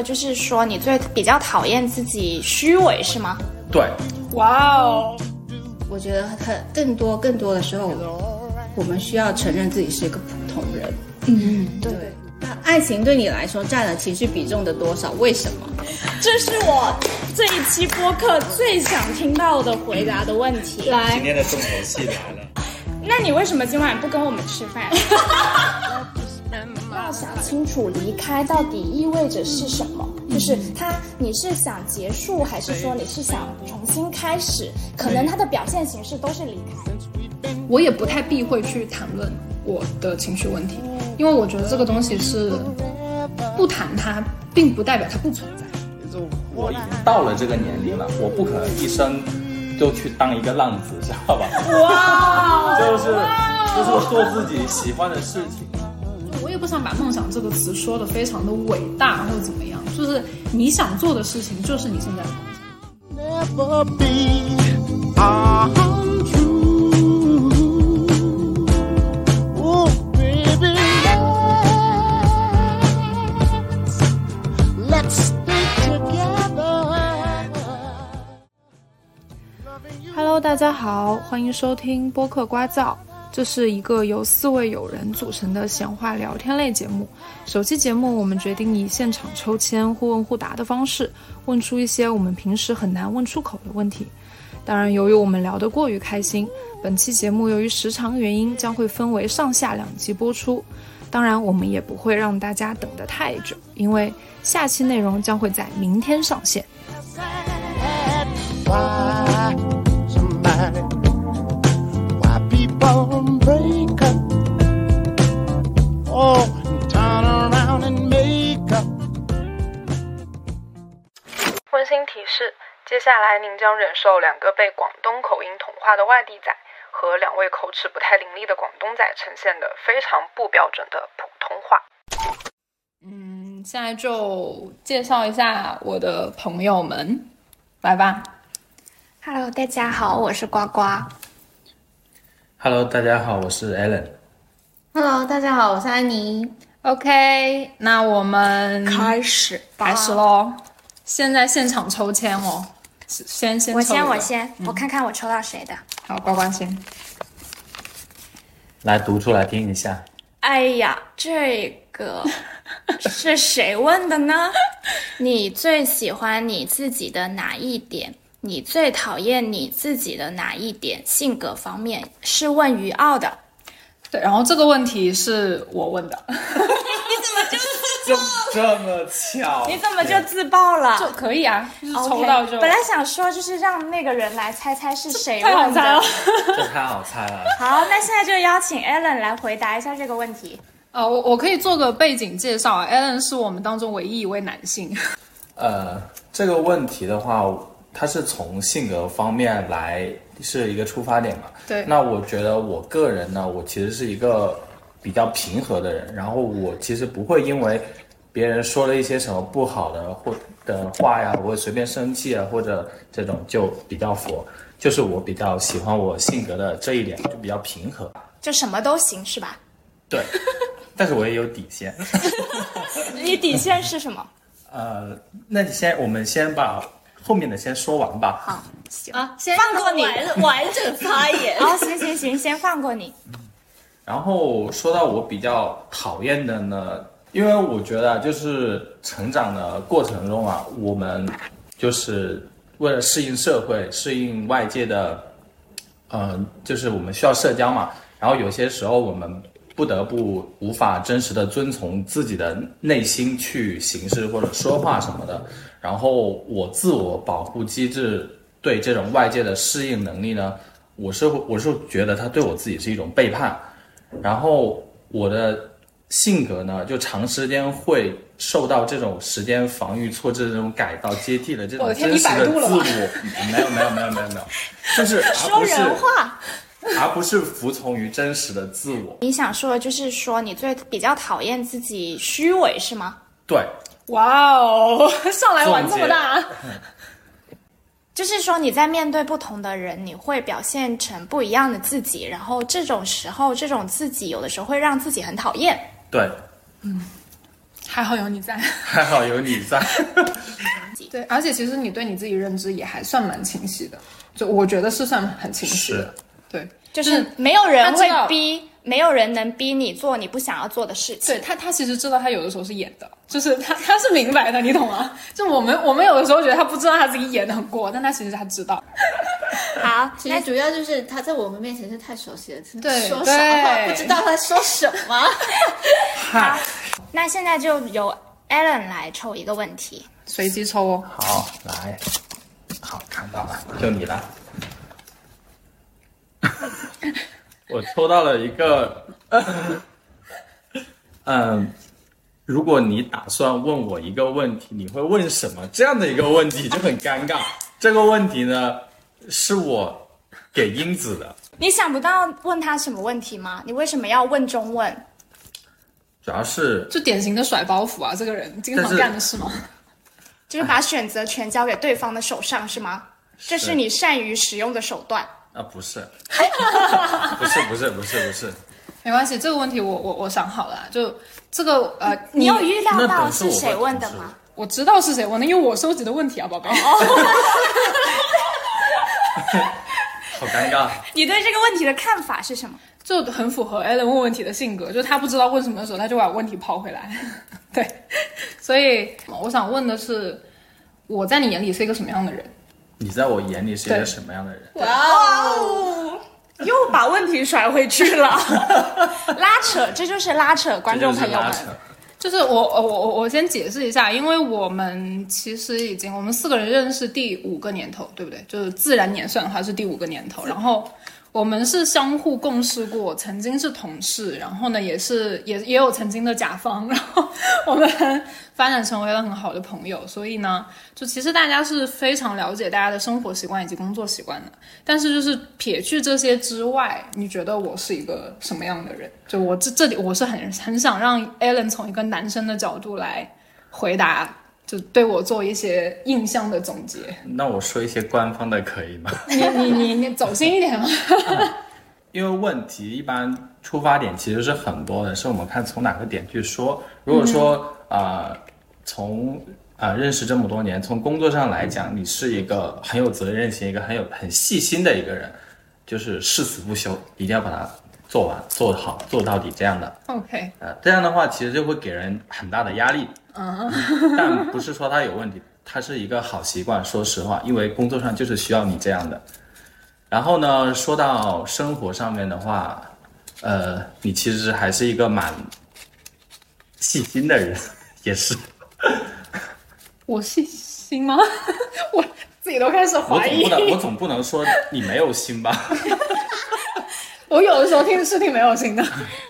说就是说你最比较讨厌自己虚伪是吗？对，哇哦，我觉得很更多更多的时候，我们需要承认自己是一个普通人。嗯，对。那爱情对你来说占了情绪比重的多少？为什么？这是我这一期播客最想听到的回答的问题。来今，天的重头戏来了。那你为什么今晚不跟我们吃饭？要想清楚离开到底意味着是什么，就是他你是想结束，还是说你是想重新开始？可能他的表现形式都是离开。我也不太避讳去谈论我的情绪问题，因为我觉得这个东西是不谈它，并不代表它不存在。我已经到了这个年龄了，我不可能一生就去当一个浪子，知道吧？哇，就是就是做自己喜欢的事情。我也不想把梦想这个词说的非常的伟大或者怎么样，就是你想做的事情就是你现在的梦想。never be untrue. Oh, baby, let's stay together. Hello，大家好，欢迎收听播客瓜噪。这是一个由四位友人组成的闲话聊天类节目。首期节目我们决定以现场抽签、互问互答的方式，问出一些我们平时很难问出口的问题。当然，由于我们聊得过于开心，本期节目由于时长原因将会分为上下两集播出。当然，我们也不会让大家等得太久，因为下期内容将会在明天上线。接下来您将忍受两个被广东口音同化的外地仔和两位口齿不太伶俐的广东仔呈现的非常不标准的普通话。嗯，现在就介绍一下我的朋友们，来吧。Hello，大家好，我是呱呱。Hello，大家好，我是 Allen。Hello，大家好，我是安妮。OK，那我们开始吧开始喽。现在现场抽签哦，先先我先，我先，我看看我抽到谁的。好，呱呱先。来读出来听一下。哎呀，这个 是谁问的呢？你最喜欢你自己的哪一点？你最讨厌你自己的哪一点？性格方面是问于傲的。对，然后这个问题是我问的，这这么巧？你怎么就自爆了？就可以啊，就是 OK，抽到就。本来想说就是让那个人来猜猜是谁太好。猜了。这太好猜了。好，那现在就邀请 Alan 来回答一下这个问题。呃，我我可以做个背景介绍啊，Alan 是我们当中唯一一位男性。呃，这个问题的话，他是从性格方面来是一个出发点嘛。对那我觉得我个人呢，我其实是一个比较平和的人，然后我其实不会因为别人说了一些什么不好的或的话呀，我会随便生气啊，或者这种就比较佛。就是我比较喜欢我性格的这一点，就比较平和。就什么都行是吧？对，但是我也有底线。你底线是什么？呃，那你先，我们先把后面的先说完吧。好，行啊，先放过你完完整发言。哦，行行行，先放过你。然后说到我比较讨厌的呢，因为我觉得就是成长的过程中啊，我们就是为了适应社会、适应外界的，嗯、就是我们需要社交嘛。然后有些时候我们不得不无法真实的遵从自己的内心去行事或者说话什么的。然后我自我保护机制对这种外界的适应能力呢，我是我是觉得它对我自己是一种背叛。然后我的性格呢，就长时间会受到这种时间防御措置的这种改造接替的这种真实的你百度了自我吧，没有没有没有没有没有，就 是说人话。而不是服从于真实的自我。你想说的就是说你最比较讨厌自己虚伪是吗？对，哇哦，上来玩这么大，就是说你在面对不同的人，你会表现成不一样的自己，然后这种时候，这种自己有的时候会让自己很讨厌。对，嗯还好有你在。还好有你在。对，而且其实你对你自己认知也还算蛮清晰的，就我觉得是算很清晰的。对，就是没有人会逼，没有人能逼你做你不想要做的事情。对他，他其实知道他有的时候是演的，就是他他是明白的，你懂吗？就我们我们有的时候觉得他不知道他自己演的很过，但他其实他知道。好，其实主要就是他在我们面前是太熟悉了，真的对说啥话不知道他说什么。好，那现在就由 Alan 来抽一个问题。随机抽哦，好，来，好，看到了，就你了。我抽到了一个，嗯，如果你打算问我一个问题，你会问什么？这样的一个问题就很尴尬。这个问题呢，是我给英子的，你想不到问他什么问题吗？你为什么要问中问？主要是就典型的甩包袱啊，这个人经常干的事吗？就是把选择权交给对方的手上，是吗？这是你善于使用的手段。啊，不是，不是，不是，不是，不是，没关系，这个问题我我我想好了，就这个呃，你有预料到是谁问的吗？我知道是谁问的，因为我收集的问题啊，宝贝。好尴尬。你对这个问题的看法是什么？就很符合 Allen 问问题的性格，就他不知道问什么的时候，他就把问题抛回来。对，所以我想问的是，我在你眼里是一个什么样的人？你在我眼里是一个什么样的人？哇哦，又把问题甩回去了，拉扯，这就是拉扯，观众朋友们。就是我我我我先解释一下，因为我们其实已经我们四个人认识第五个年头，对不对？就是自然年算的话是第五个年头，然后我们是相互共事过，曾经是同事，然后呢也是也也有曾经的甲方，然后我们发展成为了很好的朋友，所以呢，就其实大家是非常了解大家的生活习惯以及工作习惯的。但是就是撇去这些之外，你觉得我是一个什么样的人？就我这这里我是很很想让 Alan 从一个男生的角度来回答，就对我做一些印象的总结。那我说一些官方的可以吗？你你你你走心一点嘛。因为问题一般出发点其实是很多的，是我们看从哪个点去说。如果说啊、呃从啊、呃认识这么多年，从工作上来讲，你是一个很有责任心、一个很有很细心的一个人，就是誓死不休，一定要把它做完、做好、做到底这样的。OK，呃，这样的话其实就会给人很大的压力。嗯，但不是说他有问题，他是一个好习惯。说实话，因为工作上就是需要你这样的。然后呢，说到生活上面的话，呃，你其实还是一个蛮细心的人，也是。我细心吗？我自己都开始我怀疑总不。能，我总不能说你没有心吧？我有的时候听是挺没有心的。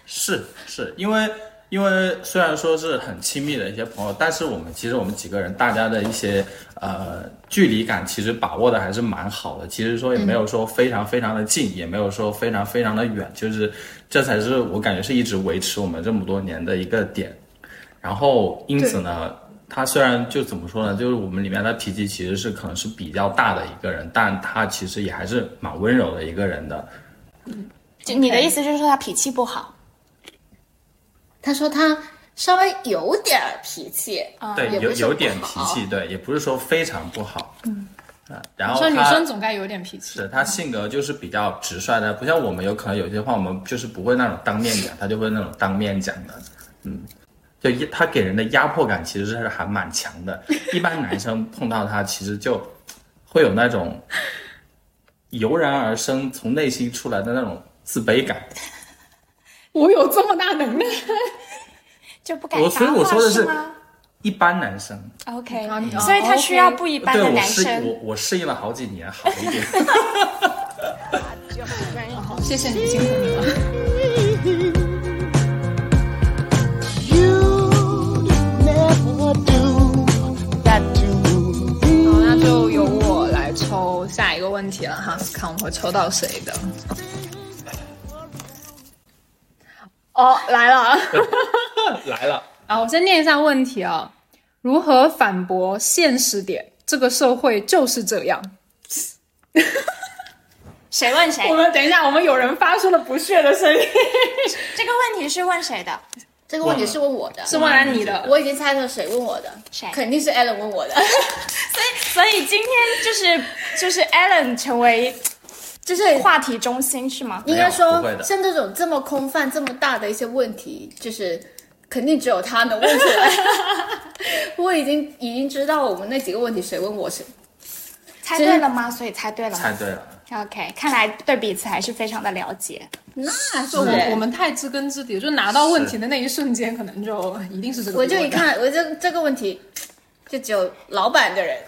是是，因为因为虽然说是很亲密的一些朋友，但是我们其实我们几个人大家的一些呃距离感其实把握的还是蛮好的。其实说也没有说非常非常的近，也没有说非常非常的远，就是这才是我感觉是一直维持我们这么多年的一个点。然后因此呢。他虽然就怎么说呢，就是我们里面的脾气其实是可能是比较大的一个人，但他其实也还是蛮温柔的一个人的。就你的意思就是说他脾气不好？他说他稍微有点脾气，对，有有点脾气，对，也不是说非常不好。嗯，啊然后说女生总该有点脾气。是他性格就是比较直率的，不像我们有可能有些话我们就是不会那种当面讲，他就会那种当面讲的。嗯，就一他给人的压迫感其实是还蛮强的。一般男生碰到他，其实就会有那种油然而生、从内心出来的那种自卑感。我有这么大能耐？就不敢我所以我说的是吗一般男生，？OK，所以他需要不一般的男对我适生。我我适应了好几年，好一点。好，谢谢你，辛苦你了。好，那就由我来抽下一个问题了哈，看我们会抽到谁的。哦，来了。来了，啊，我先念一下问题啊，如何反驳现实点？这个社会就是这样。谁问谁我？们等一下，我们有人发出了不屑的声音。这个问题是问谁的？这个问题是问我的，是问了你的，我已经猜到谁问我的，谁肯定是 Allen 问我的。所以所以今天就是就是 Allen 成为就是话题中心是吗？应该说像这种这么空泛、这么大的一些问题，就是 肯定只有他能问出来。我已经已经知道我们那几个问题谁问我谁，猜对了吗？所以猜对了猜对了，OK，看来对彼此还是非常的了解。那就是我我们太知根知底，就拿到问题的那一瞬间，可能就 一定是这个。我就一，看，我就这个问题就只有老板的人。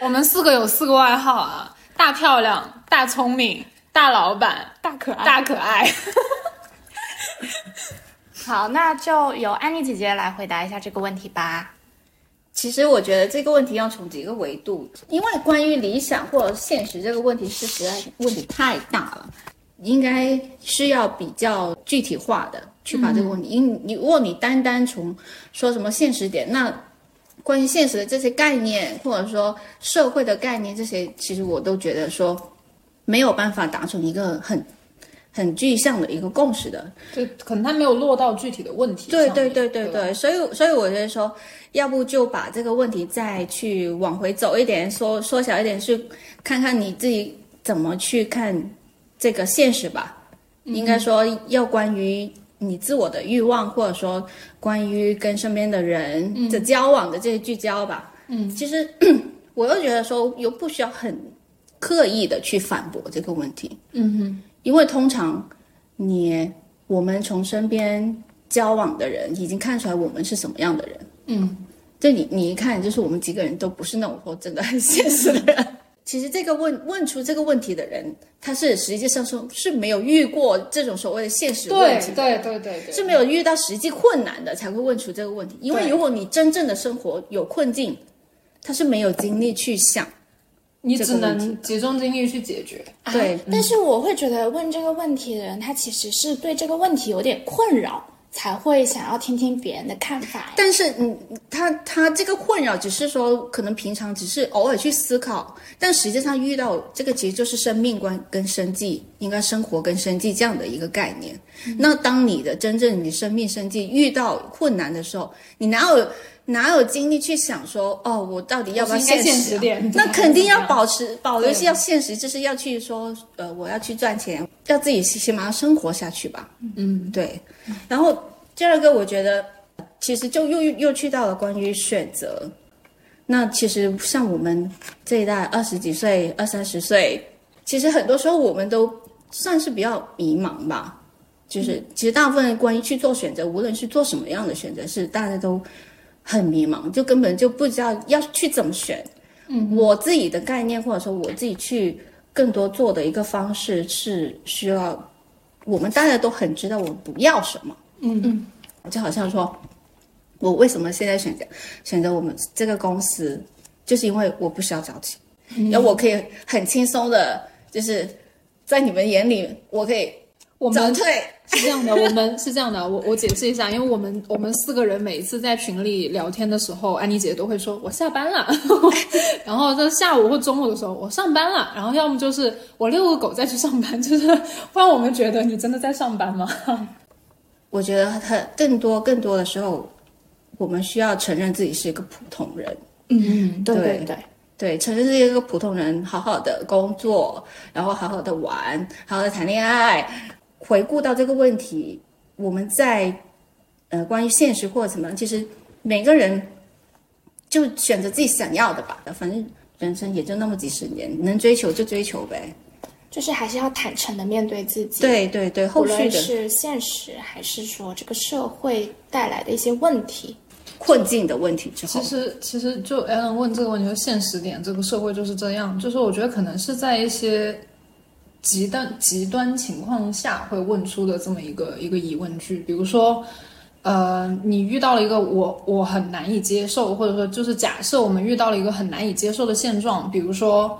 我们四个有四个外号啊：大漂亮、大聪明、大老板、大可爱大可爱。好，那就由安妮姐姐来回答一下这个问题吧。其实我觉得这个问题要从几个维度，因为关于理想或者现实这个问题是实在问题太大了，应该是要比较具体化的去把这个问题。因你如果你单单从说什么现实点，那关于现实的这些概念，或者说社会的概念，这些其实我都觉得说没有办法达成一个很很具象的一个共识的。就可能他没有落到具体的问题上。对对对对对，所以所以我觉得说，要不就把这个问题再去往回走一点，缩缩小一点，去看看你自己怎么去看这个现实吧。应该说，要关于你自我的欲望，或者说关于跟身边的人的交往的这些聚焦吧。嗯，其实 我又觉得说，又不需要很刻意的去反驳这个问题。嗯哼，因为通常你我们从身边交往的人已经看出来我们是什么样的人。嗯，就你你一看就是我们几个人都不是那种说真的很现实的人。其实这个问问出这个问题的人，他是实际上说是没有遇过这种所谓的现实问题的，对对对对，是没有遇到实际困难的才会问出这个问题。因为如果你真正的生活有困境，他是没有精力去想。你只能集中精力去解决。对啊但是我会觉得问这个问题的人，他其实是对这个问题有点困扰，才会想要听听别人的看法。但是，你，他他这个困扰只是说，可能平常只是偶尔去思考，但实际上遇到这个其实就是生命观跟生计，应该生活跟生计这样的一个概念。那当你的真正你生命生计遇到困难的时候，你哪有哪有精力去想说，哦，我到底要不要现实、点 那肯定要保持保留对是要现实，就是要去说，呃，我要去赚钱，要自己起码要生活下去吧。嗯，对。然后第二个，我觉得其实就又又去到了关于选择。那其实像我们这一代二十几岁、二三十岁，其实很多时候我们都算是比较迷茫吧。就是其实大部分关于去做选择，无论是做什么样的选择，是大家都很迷茫，就根本就不知道要去怎么选。嗯，我自己的概念或者说我自己去更多做的一个方式是需要我们大家都很知道我们不要什么。嗯嗯，就好像说，我为什么现在选择选择我们这个公司，就是因为我不需要交钱，然后我可以很轻松的，就是在你们眼里，我可以我们退。是这样的，我们是这样的，我我解释一下，因为我们我们四个人每一次在群里聊天的时候，安妮姐都会说我下班了，然后在下午或中午的时候我上班了，然后要么就是我遛个狗再去上班，就是不然我们觉得你真的在上班吗？我觉得很更多更多的时候，我们需要承认自己是一个普通人。嗯，对对对对，对，承认自己是一个普通人，好好的工作，然后好好的玩，好好的谈恋爱。回顾到这个问题，我们在呃关于现实或者什么，其实每个人就选择自己想要的吧。反正人生也就那么几十年，能追求就追求呗。就是还是要坦诚的面对自己。对对对，后续的是现实还是说这个社会带来的一些问题，困境的问题之后其，实其实就 Alan 问这个问题，就现实点，这个社会就是这样，就是我觉得可能是在一些极端极端情况下会问出的这么一个一个疑问句，比如说。呃，你遇到了一个我我很难以接受，或者说就是假设我们遇到了一个很难以接受的现状，比如说，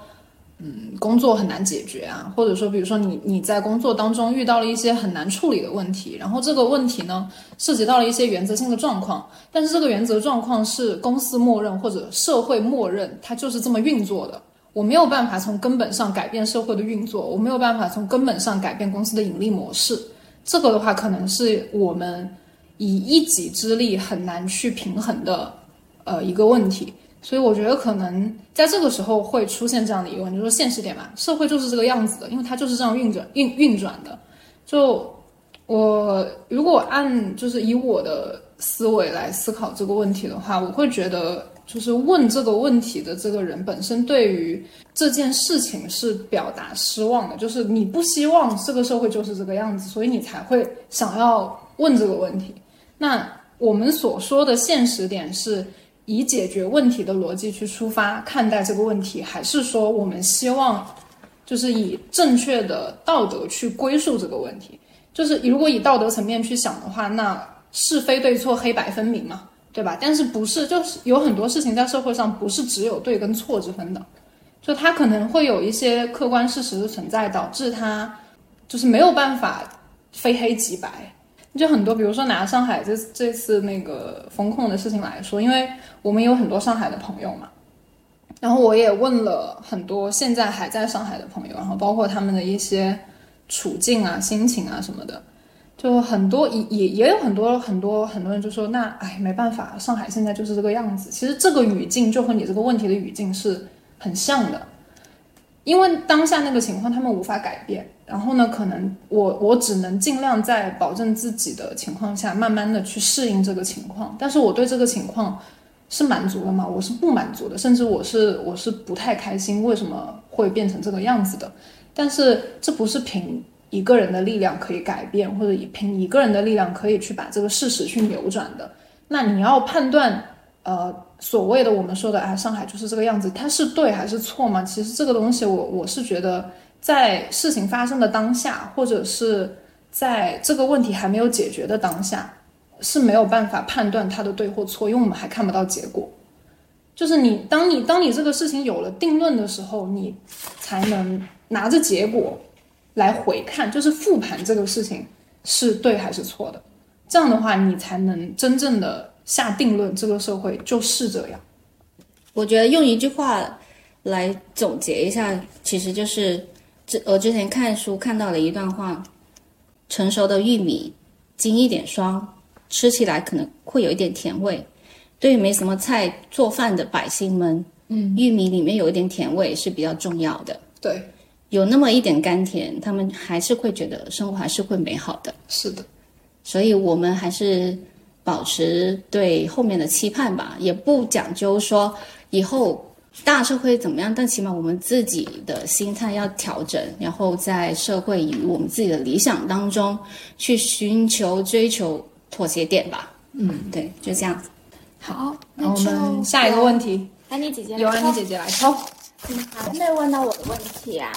嗯，工作很难解决啊，或者说比如说你你在工作当中遇到了一些很难处理的问题，然后这个问题呢涉及到了一些原则性的状况，但是这个原则状况是公司默认或者社会默认，它就是这么运作的。我没有办法从根本上改变社会的运作，我没有办法从根本上改变公司的盈利模式。这个的话可能是我们以一己之力很难去平衡的呃一个问题。所以我觉得可能在这个时候会出现这样的疑问，就是说现实点吧，社会就是这个样子的，因为它就是这样运转运运转的。就我如果按就是以我的思维来思考这个问题的话，我会觉得就是问这个问题的这个人本身对于这件事情是表达失望的，就是你不希望这个社会就是这个样子，所以你才会想要问这个问题。那我们所说的现实点是。以解决问题的逻辑去出发看待这个问题，还是说我们希望就是以正确的道德去归宿这个问题？就是如果以道德层面去想的话，那是非对错黑白分明嘛，对吧？但是不是就是有很多事情在社会上不是只有对跟错之分的，就它可能会有一些客观事实的存在，导致它就是没有办法非黑即白。就很多，比如说拿上海这这次那个风控的事情来说，因为我们有很多上海的朋友嘛，然后我也问了很多现在还在上海的朋友，然后包括他们的一些处境啊、心情啊什么的，就很多也也也有很多很多很多人就说，那哎没办法，上海现在就是这个样子。其实这个语境就和你这个问题的语境是很像的。因为当下那个情况他们无法改变，然后呢，可能我我只能尽量在保证自己的情况下，慢慢的去适应这个情况。但是我对这个情况是满足的吗？我是不满足的，甚至我是我是不太开心，为什么会变成这个样子的？但是这不是凭一个人的力量可以改变，或者以凭一个人的力量可以去把这个事实去扭转的。那你要判断，呃。所谓的我们说的啊，上海就是这个样子，它是对还是错吗？其实这个东西，我我是觉得，在事情发生的当下，或者是在这个问题还没有解决的当下，是没有办法判断它的对或错，因为我们还看不到结果。就是你，当你当你这个事情有了定论的时候，你才能拿着结果来回看，就是复盘这个事情是对还是错的。这样的话，你才能真正的。下定论，这个社会就是这样。我觉得用一句话来总结一下，其实就是之我之前看书看到了一段话：成熟的玉米经一点霜，吃起来可能会有一点甜味。对于没什么菜做饭的百姓们，嗯，玉米里面有一点甜味是比较重要的。对，有那么一点甘甜，他们还是会觉得生活还是会美好的。是的，所以我们还是。保持对后面的期盼吧，也不讲究说以后大社会怎么样，但起码我们自己的心态要调整，然后在社会与我们自己的理想当中去寻求、追求妥协点吧。嗯，对，就这样。好，那我们下一个问题，安妮姐姐，由安妮姐姐来抽。你们还没问到我的问题啊？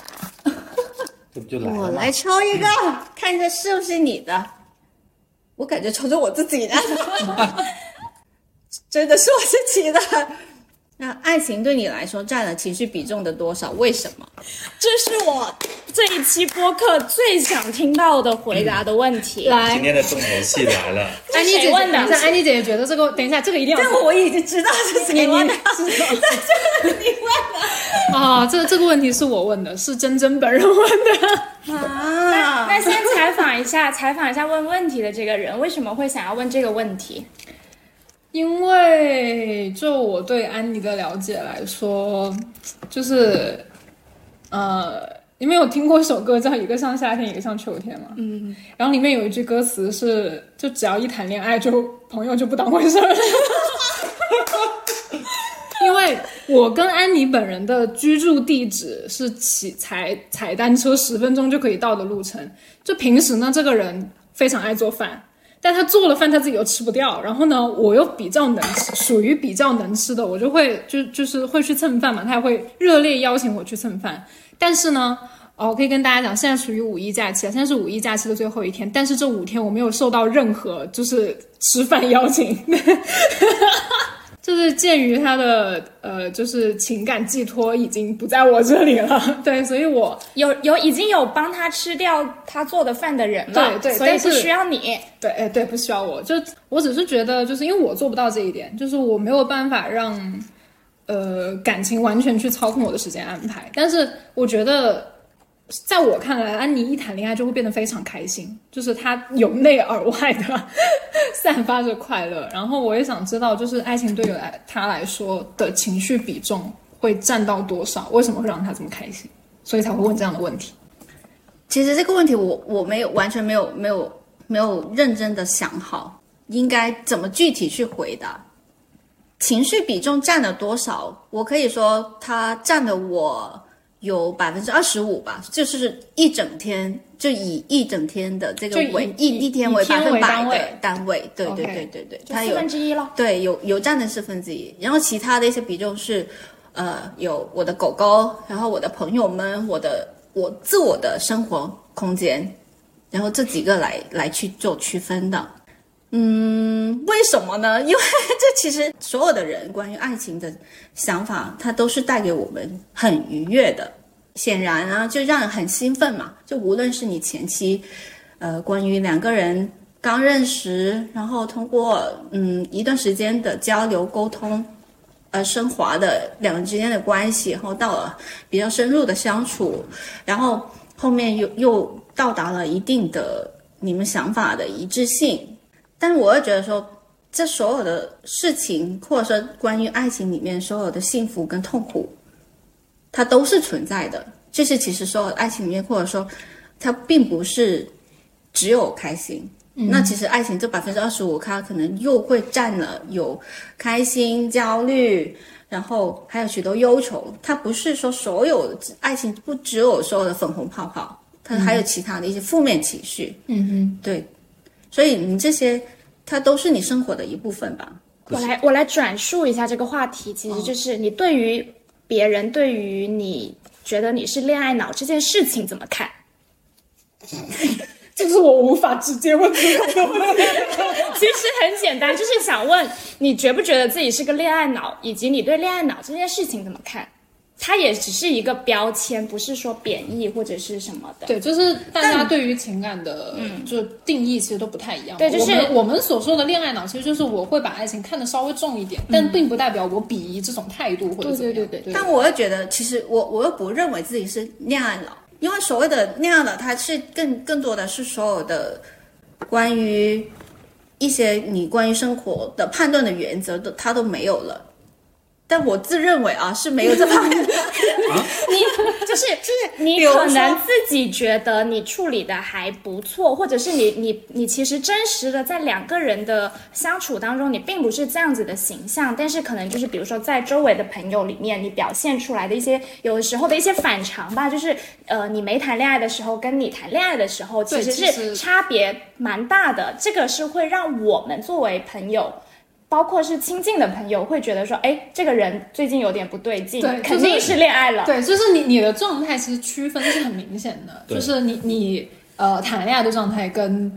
这不就来我来抽一个，看一下是不是你的。我感觉抽中我自己的，真的是我自己的。那爱情对你来说占了情绪比重的多少？为什么？这是我这一期播客最想听到的回答的问题。来，今天的重头戏来了。安妮姐问，等一下，安妮姐姐觉得这个，等一下，这个一定要。这个我已经知道是谁问的，是 这个你问的啊？这这个问题是我问的，是真真本人问的啊。那先采访一下，采访一下问问题的这个人，为什么会想要问这个问题？因为就我对安妮的了解来说，就是，呃，你们有听过一首歌叫《一个像夏天，一个像秋天》吗？嗯。然后里面有一句歌词是：就只要一谈恋爱，就朋友就不当回事儿。因为我跟安妮本人的居住地址是骑踩踩单车十分钟就可以到的路程。就平时呢，这个人非常爱做饭。但他做了饭，他自己又吃不掉。然后呢，我又比较能吃，属于比较能吃的，我就会就就是会去蹭饭嘛。他也会热烈邀请我去蹭饭。但是呢，哦，可以跟大家讲，现在属于五一假期啊，现在是五一假期的最后一天。但是这五天我没有受到任何就是吃饭邀请。就是鉴于他的呃，就是情感寄托已经不在我这里了，对，所以我有有已经有帮他吃掉他做的饭的人了，对对，所以不需要你，对，哎对，不需要我，就我只是觉得，就是因为我做不到这一点，就是我没有办法让呃感情完全去操控我的时间安排，但是我觉得在我看来，安妮一谈恋爱就会变得非常开心，就是她由内而外的散发着快乐。然后我也想知道，就是爱情对于来她来说的情绪比重会占到多少？为什么会让她这么开心？所以才会问这样的问题。其实这个问题我我没有完全没有没有没有认真的想好，应该怎么具体去回答。情绪比重占了多少？我可以说它占了我有百分之二十五吧，就是一整天就以一整天的这个为一一天为百分百的单位，对对对对对，它有分之一了。对，有有占的四分之一，然后其他的一些比重是，呃，有我的狗狗，然后我的朋友们，我的我自我的生活空间，然后这几个来来去做区分的。嗯，为什么呢？因为这其实所有的人关于爱情的想法，它都是带给我们很愉悦的。显然啊，就让人很兴奋嘛。就无论是你前期，呃，关于两个人刚认识，然后通过嗯一段时间的交流沟通，呃，升华的两人之间的关系，然后到了比较深入的相处，然后后面又又到达了一定的你们想法的一致性。但是我又觉得说，这所有的事情，或者说关于爱情里面所有的幸福跟痛苦，它都是存在的。就是其实所有爱情里面，或者说它并不是只有开心。那其实爱情这百分之二十五，它可能又会占了有开心、焦虑，然后还有许多忧愁。它不是说所有爱情不只有所有的粉红泡泡，它还有其他的一些负面情绪。嗯哼，对，所以你这些，它都是你生活的一部分吧。我来我来转述一下这个话题，其实就是你对于别人对于你觉得你是恋爱脑这件事情怎么看？这是我无法直接问出口的问题。其实很简单，就是想问你觉不觉得自己是个恋爱脑，以及你对恋爱脑这件事情怎么看？它也只是一个标签，不是说贬义或者是什么的。对，就是大家对于情感的，就定义其实都不太一样。对就是我们我们所说的恋爱脑，其实就是我会把爱情看得稍微重一点，但并不代表我鄙夷这种态度或者怎么样。对对对对但我又觉得，其实我我又不认为自己是恋爱脑，因为所谓的恋爱脑，它是更更多的是所有的关于一些你关于生活的判断的原则都它都没有了。但我自认为啊是没有这方面的，你 就是就是你可能自己觉得你处理的还不错，或者是你你你其实真实的在两个人的相处当中，你并不是这样子的形象，但是可能就是比如说在周围的朋友里面，你表现出来的一些有的时候的一些反常吧，就是呃你没谈恋爱的时候跟你谈恋爱的时候其实是差别蛮大的，这个是会让我们作为朋友。包括是亲近的朋友，会觉得说，哎，这个人最近有点不对劲，对肯定是恋爱了。对，就是你你的状态其实区分是很明显的，对就是你你呃谈恋爱的状态跟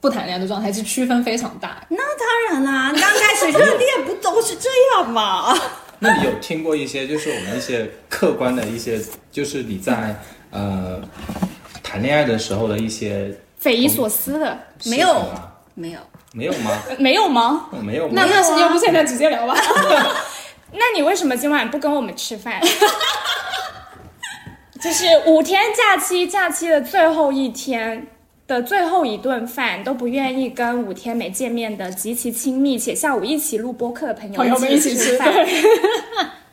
不谈恋爱的状态是区分非常大。那当然啦，刚开始热恋不都是这样吗？那你有听过一些，就是我们一些客观的一些，就是你在呃谈恋爱的时候的一些匪夷所思的，没有？没有，没有吗？没有吗？哦没有吗？那那是要不现在直接聊吧？那你为什么今晚不跟我们吃饭？就是五天假期，假期的最后一天的最后一顿饭，都不愿意跟五天没见面的极其亲密且下午一起录播客的朋友朋友们一起吃吃饭。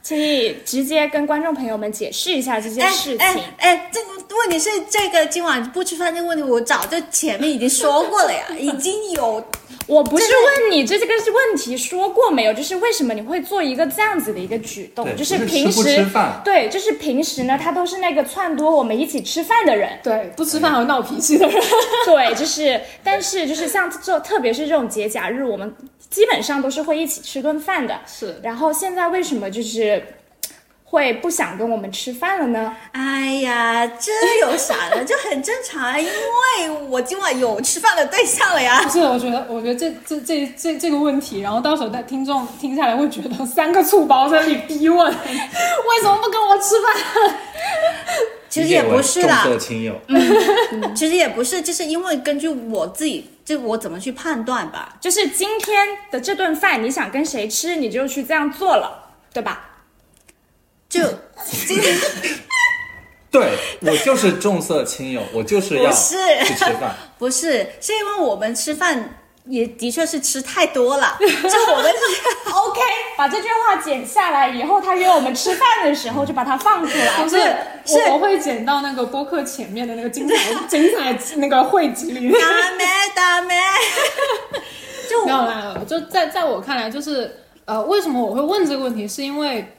请你直接跟观众朋友们解释一下这件事情。哎哎，这个问题是这个今晚不吃饭这个问题，我早就前面已经说过了呀，已经有我不是问你这这个是问题说过没有，就是为什么你会做一个这样子的一个举动，对就是平时对，就是平时呢，他都是那个撺掇我们一起吃饭的人，对，不吃饭还会闹脾气的人。对，就是，但是就是像这，特别是这种节假日，我们基本上都是会一起吃顿饭的。是然后现在为什么就是会不想跟我们吃饭了呢？哎呀，这有啥的，就很正常啊，因为我今晚有吃饭的对象了呀不。是，我觉得，我觉得这这这这这个问题，然后到时候在听众听下来会觉得三个醋包在那里逼问，为什么不跟我吃饭？其实也不是啦重，色轻友，其实也不是，就是因为根据我自己，就我怎么去判断吧。就是今天的这顿饭，你想跟谁吃，你就去这样做了，对吧？就 今天对我就是重色轻友，我就是要去吃饭。不是，是因为我们吃饭也的确是吃太多了，就我们是 OK，把这句话剪下来以后，他约我们吃饭的时候就把它放出来。不是，我我会剪到那个播客前面的那个精彩精彩那个汇集里面。打咩打咩，就没有啦，就在在我看来，就是呃，为什么我会问这个问题，是因为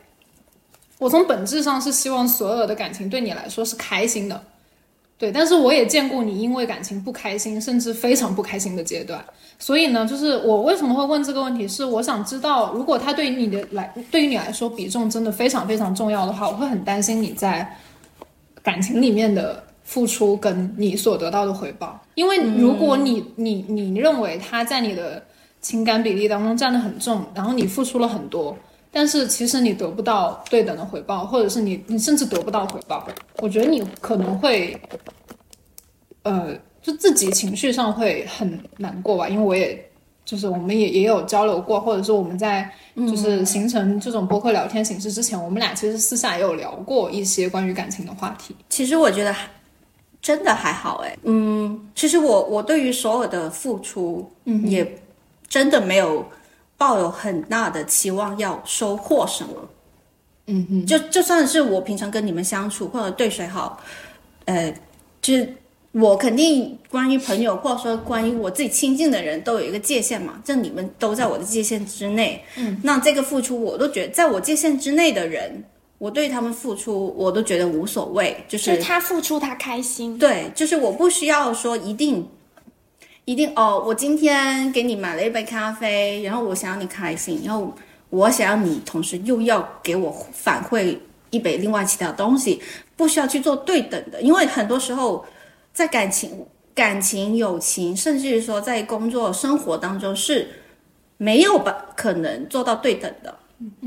我从本质上是希望所有的感情对你来说是开心的，对，但是我也见过你因为感情不开心，甚至非常不开心的阶段。所以呢，就是我为什么会问这个问题，是我想知道，如果他对于你的来，对于你来说比重真的非常非常重要的话，我会很担心你在感情里面的付出跟你所得到的回报。因为如果你、你你认为他在你的情感比例当中占得很重，然后你付出了很多，但是其实你得不到对等的回报，或者是你你甚至得不到回报，我觉得你可能会，呃，就自己情绪上会很难过吧。因为我也就是我们也也有交流过，或者是我们在就是形成这种播客聊天形式之前，我们俩其实私下也有聊过一些关于感情的话题。其实我觉得还真的还好哎，嗯，其实我我对于所有的付出，嗯，也真的没有抱有很大的期望要收获什么，嗯嗯，就就算是我平常跟你们相处或者对谁好，呃，就是我肯定关于朋友或者说关于我自己亲近的人都有一个界限嘛，这你们都在我的界限之内，嗯，那这个付出我都觉得在我界限之内的人。我对他们付出，我都觉得无所谓，就就是是他付出，他开心。对，就是我不需要说一定，一定哦，我今天给你买了一杯咖啡，然后我想要你开心，然后我想要你同时又要给我反馈一杯另外其他东西，不需要去做对等的，因为很多时候在感情、感情、友情，甚至于说在工作、生活当中是没有把可能做到对等的。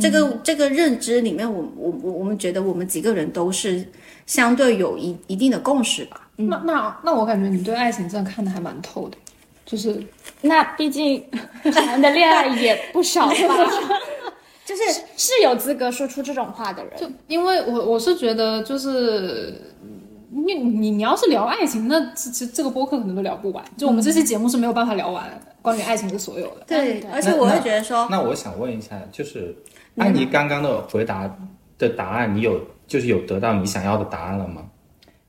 这个这个认知里面，我我我我们觉得我们几个人都是相对有一一定的共识吧。那那那我感觉你对爱情真的看得还蛮透的，就是那毕竟谈的恋爱也不少吧，就是是有资格说出这种话的人。就因为我我是觉得就是。你你你要是聊爱情，那这这这个播客可能都聊不完。就我们这期节目是没有办法聊完关于爱情的所有的。对，而且我会觉得说，那我想问一下，就是安妮刚刚的回答的答案，你有就是有得到你想要的答案了吗？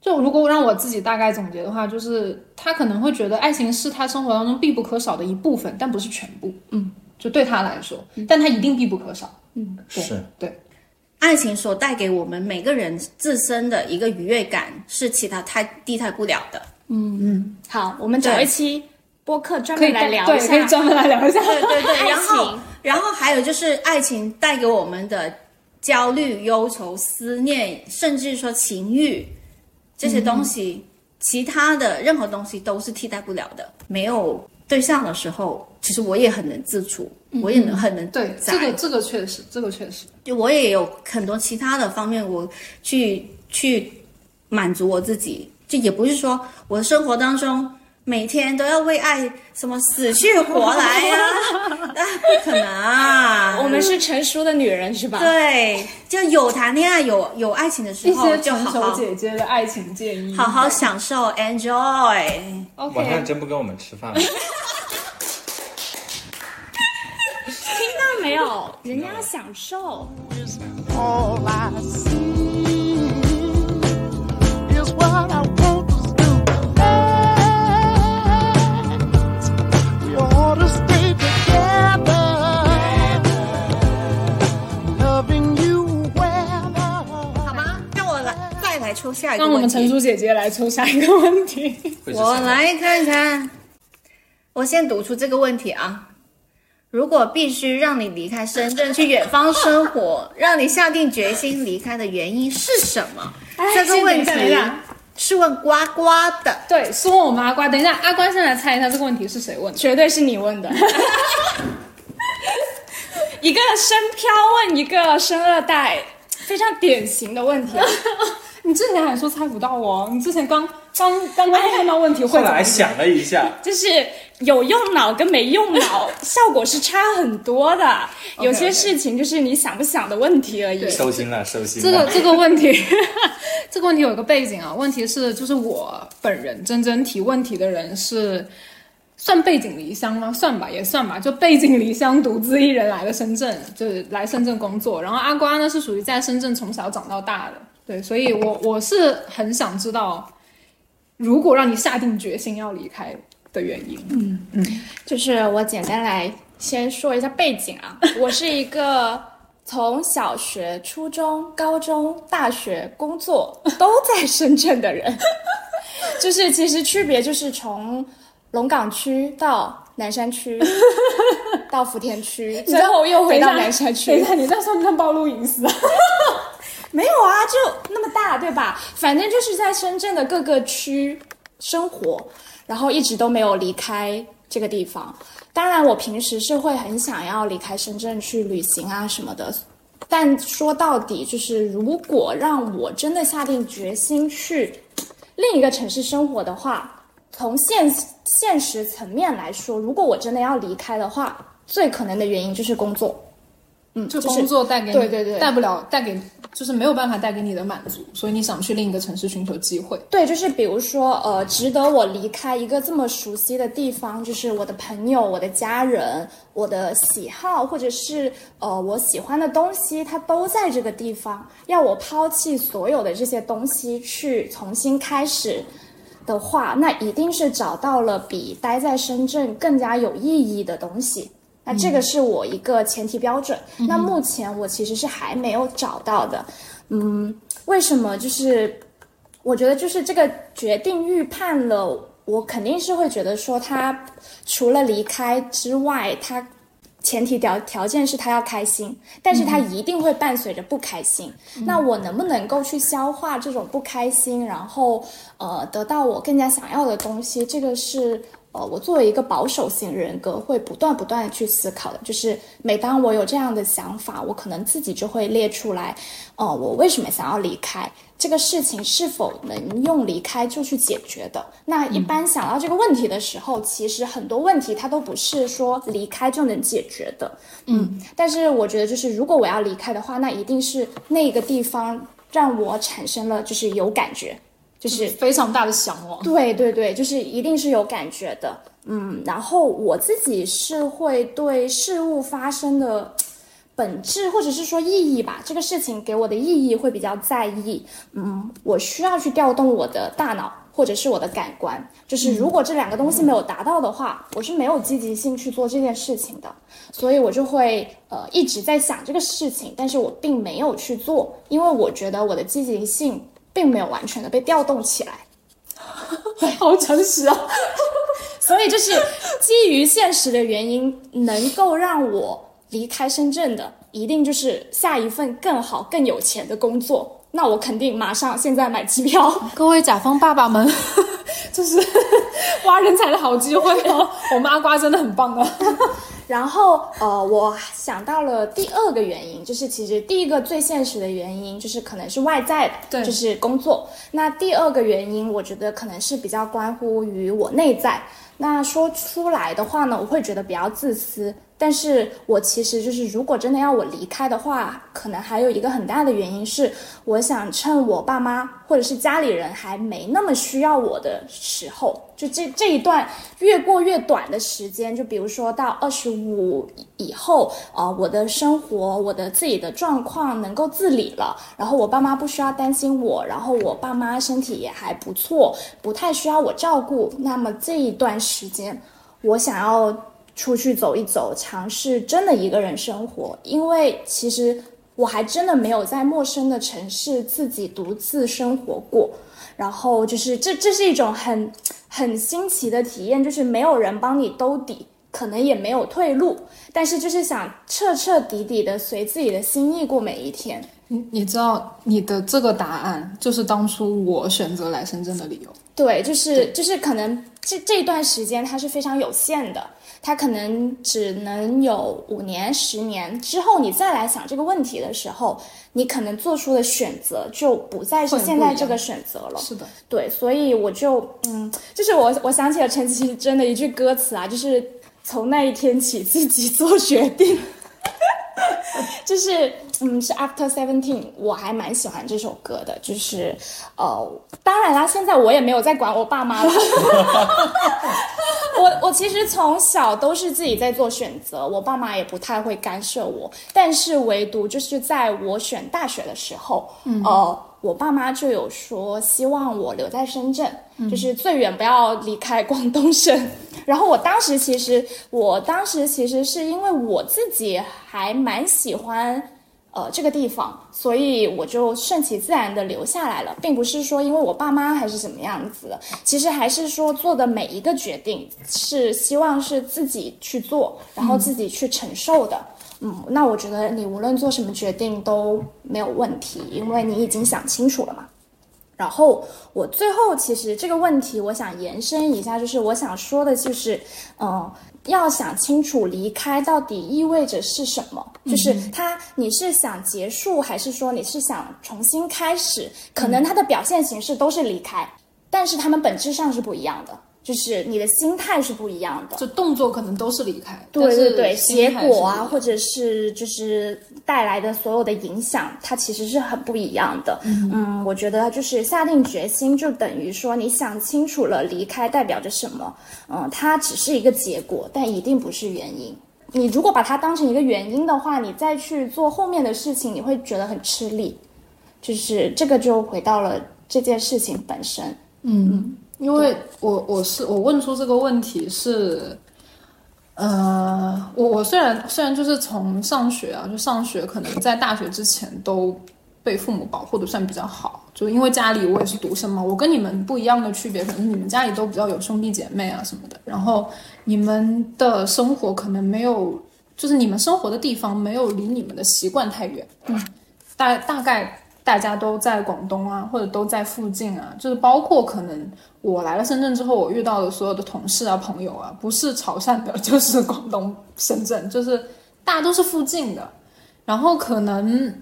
就如果让我自己大概总结的话，就是他可能会觉得爱情是他生活当中必不可少的一部分，但不是全部。嗯，就对他来说，但他一定必不可少。嗯，对是对。爱情所带给我们每个人自身的一个愉悦感，是其他太替代不了的。嗯嗯好，我们找一期播客专门来聊对，一下可以专门来聊一下。对对对，然后然后还有就是爱情带给我们的焦虑、忧愁、思念，甚至说情欲这些东西，其他的任何东西都是替代不了的。没有对象的时候，其实我也很能自处，我也能很能对，这个这个确实，这个确实。就我也有很多其他的方面，我去去满足我自己。就也不是说我的生活当中每天都要为爱什么死去活来呀、啊，不可能啊！我们是成熟的女人是吧？对，就有谈恋爱、有有爱情的时一候，些成熟就好好姐姐的爱情建议，好好享受，enjoy。晚上真不跟我们吃饭了？听到没有？人家享受。好吗？让我来再来抽下一个让我们问题。成熟姐姐来抽下一个问题。我来看看，我先读出这个问题啊。如果必须让你离开深圳去远方生活，让你下定决心离开的原因是什么？这个问题下是问呱呱的。对，是问我们阿瓜。等一下，阿瓜先来猜一下这个问题是谁问的。绝对是你问的。一个深漂问一个生二代，非常典型的问题。你之前还说猜不到哦，你之前刚刚刚刚看到问题会后来想了一下，就是有用脑跟没用脑效果是差很多的。有些事情就是你想不想的问题而已。收心了，收心这。个这个问题，这个问题有一个背景啊。问题是，就是我本人真真提问题的人是算背井离乡吗？算吧，也算吧。就背井离乡，独自一人来了深圳，就是来深圳工作。然后阿瓜呢是属于在深圳从小长到大的，对，所以我我是很想知道，如果让你下定决心要离开的原因。嗯嗯就是我简单来先说一下背景啊，我是一个从小学、初中、高中、大学、工作都在深圳的人，就是其实区别就是从龙岗区到南山区，到福田区，最后又回到南山等一区。下，你这样算不算暴露隐私啊？没有啊，就那么大，对吧？反正就是在深圳的各个区生活，然后一直都没有离开这个地方。当然，我平时是会很想要离开深圳去旅行啊什么的，但说到底，就是如果让我真的下定决心去另一个城市生活的话，从现现实层面来说，如果我真的要离开的话，最可能的原因就是工作。嗯，就工作带给你，对对对带不了，带给就是没有办法带给你的满足，所以你想去另一个城市寻求机会。对，就是比如说，呃，值得我离开一个这么熟悉的地方，就是我的朋友、我的家人、我的喜好，或者是呃我喜欢的东西，它都在这个地方。要我抛弃所有的这些东西去重新开始的话，那一定是找到了比待在深圳更加有意义的东西。那这个是我一个前提标准。那目前我其实是还没有找到的。嗯，为什么？就是我觉得就是这个决定预判了，我肯定是会觉得说他除了离开之外，他前提条条件是他要开心，但是他一定会伴随着不开心。那我能不能够去消化这种不开心，然后呃得到我更加想要的东西？这个是。呃，我作为一个保守型人格，会不断不断的去思考的。就是每当我有这样的想法，我可能自己就会列出来，呃，我为什么想要离开这个事情，是否能用离开就去解决的？那一般想到这个问题的时候，其实很多问题它都不是说离开就能解决的。嗯，但是我觉得，就是如果我要离开的话，那一定是那个地方让我产生了就是有感觉。就是非常大的向往。对对对，就是一定是有感觉的，嗯，然后我自己是会对事物发生的本质或者是说意义吧，这个事情给我的意义会比较在意，嗯，我需要去调动我的大脑或者是我的感官，就是如果这两个东西没有达到的话，我是没有积极性去做这件事情的，所以我就会呃一直在想这个事情，但是我并没有去做，因为我觉得我的积极性。并没有完全的被调动起来，好诚实啊！所以就是基于现实的原因，能够让我离开深圳的，一定就是下一份更好、更有钱的工作。那我肯定马上现在买机票。各位甲方爸爸们，就是 挖人才的好机会哦！我们阿瓜真的很棒啊！然后呃，我想到了第二个原因，就是其实第一个最现实的原因就是可能是外在的，对就是工作。那第二个原因，我觉得可能是比较关乎于我内在。那说出来的话呢，我会觉得比较自私。但是我其实就是，如果真的要我离开的话，可能还有一个很大的原因是，我想趁我爸妈或者是家里人还没那么需要我的时候，就这这一段越过越短的时间，就比如说到二十五以后，呃，我的生活，我的自己的状况能够自理了，然后我爸妈不需要担心我，然后我爸妈身体也还不错，不太需要我照顾，那么这一段时间，我想要。出去走一走，尝试真的一个人生活，因为其实我还真的没有在陌生的城市自己独自生活过。然后就是这这是一种很很新奇的体验，就是没有人帮你兜底，可能也没有退路，但是就是想彻彻底底的随自己的心意过每一天。你你知道你的这个答案就是当初我选择来深圳的理由。对，就是就是可能这这段时间它是非常有限的，它可能只能有五年、十年之后，你再来想这个问题的时候，你可能做出的选择就不再是现在这个选择了。是的，对，所以我就嗯，就是我我想起了陈绮贞的一句歌词啊，就是从那一天起自己做决定。就是嗯，是 After Seventeen，我还蛮喜欢这首歌的。就是呃，当然啦，现在我也没有在管我爸妈了。我我其实从小都是自己在做选择，我爸妈也不太会干涉我。但是唯独就是在我选大学的时候，呃，我爸妈就有说希望我留在深圳，就是最远不要离开广东省。然后我当时其实，我当时其实是因为我自己还蛮喜欢。呃，这个地方，所以我就顺其自然的留下来了，并不是说因为我爸妈还是怎么样子的，其实还是说做的每一个决定是希望是自己去做，然后自己去承受的。嗯，那我觉得你无论做什么决定都没有问题，因为你已经想清楚了嘛。然后我最后其实这个问题，我想延伸一下，就是我想说的就是，嗯、要想清楚离开到底意味着是什么，就是他你是想结束，还是说你是想重新开始？可能它的表现形式都是离开，但是它们本质上是不一样的，就是你的心态是不一样的。就动作可能都是离开，对对对，结果啊或者是就是带来的所有的影响，它其实是很不一样的。嗯我觉得就是下定决心，就等于说你想清楚了离开代表着什么。嗯，它只是一个结果，但一定不是原因。你如果把它当成一个原因的话，你再去做后面的事情，你会觉得很吃力。就是这个就回到了这件事情本身。因为我我是我问出这个问题是，呃，我我虽然虽然就是从上学啊，就上学可能在大学之前都被父母保护的算比较好，就因为家里我也是独生嘛，我跟你们不一样的区别，可能你们家里都比较有兄弟姐妹啊什么的，然后你们的生活可能没有，就是你们生活的地方没有离你们的习惯太远，嗯，大大概。大家都在广东啊，或者都在附近啊，就是包括可能我来了深圳之后，我遇到的所有的同事啊、朋友啊，不是潮汕的，就是广东、深圳，就是大家都是附近的。然后可能，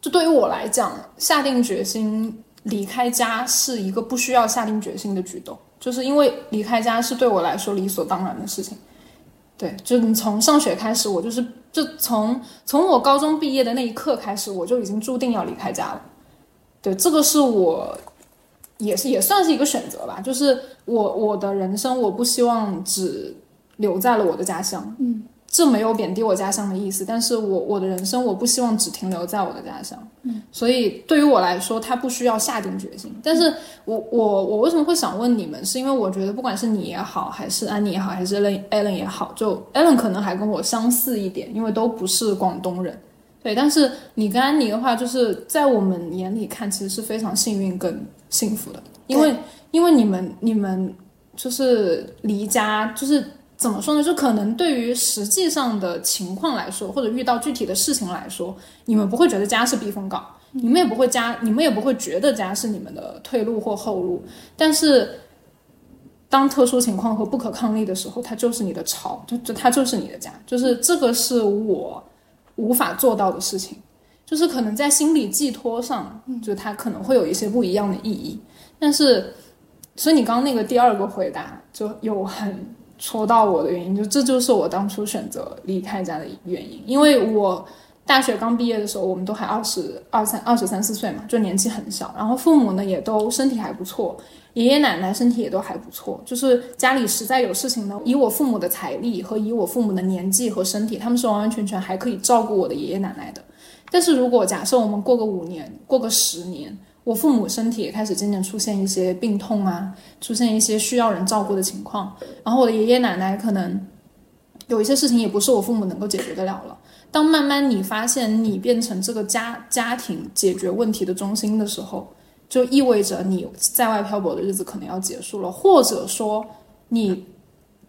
就对于我来讲，下定决心离开家是一个不需要下定决心的举动，就是因为离开家是对我来说理所当然的事情。对，就你从上学开始，我就是就从从我高中毕业的那一刻开始，我就已经注定要离开家了。对，这个是我也是也算是一个选择吧，就是我我的人生，我不希望只留在了我的家乡。嗯，这没有贬低我家乡的意思，但是我我的人生，我不希望只停留在我的家乡。嗯，所以对于我来说，他不需要下定决心。但是我我我为什么会想问你们？是因为我觉得不管是你也好，还是安妮也好，还是 Allen Allen 也好，就 Allen 可能还跟我相似一点，因为都不是广东人。对，但是你跟安妮的话，就是在我们眼里看，其实是非常幸运跟幸福的，因为因为你们你们就是离家，就是怎么说呢？就可能对于实际上的情况来说，或者遇到具体的事情来说，你们不会觉得家是避风港，你们也不会家，你们也不会觉得家是你们的退路或后路，但是。当特殊情况和不可抗力的时候，它就是你的巢，就就它就是你的家，就是这个是我无法做到的事情，就是可能在心理寄托上，就它可能会有一些不一样的意义。但是，所以你刚刚那个第二个回答就有很戳到我的原因，就这就是我当初选择离开家的原因，因为我大学刚毕业的时候，我们都还二十二三、二十三四岁嘛，就年纪很小，然后父母呢也都身体还不错。爷爷奶奶身体也都还不错，就是家里实在有事情呢，以我父母的财力和以我父母的年纪和身体，他们是完完全全还可以照顾我的爷爷奶奶的。但是如果假设我们过个五年，过个十年，我父母身体也开始渐渐出现一些病痛啊，出现一些需要人照顾的情况，然后我的爷爷奶奶可能有一些事情也不是我父母能够解决得了了。当慢慢你发现你变成这个家家庭解决问题的中心的时候，就意味着你在外漂泊的日子可能要结束了，或者说你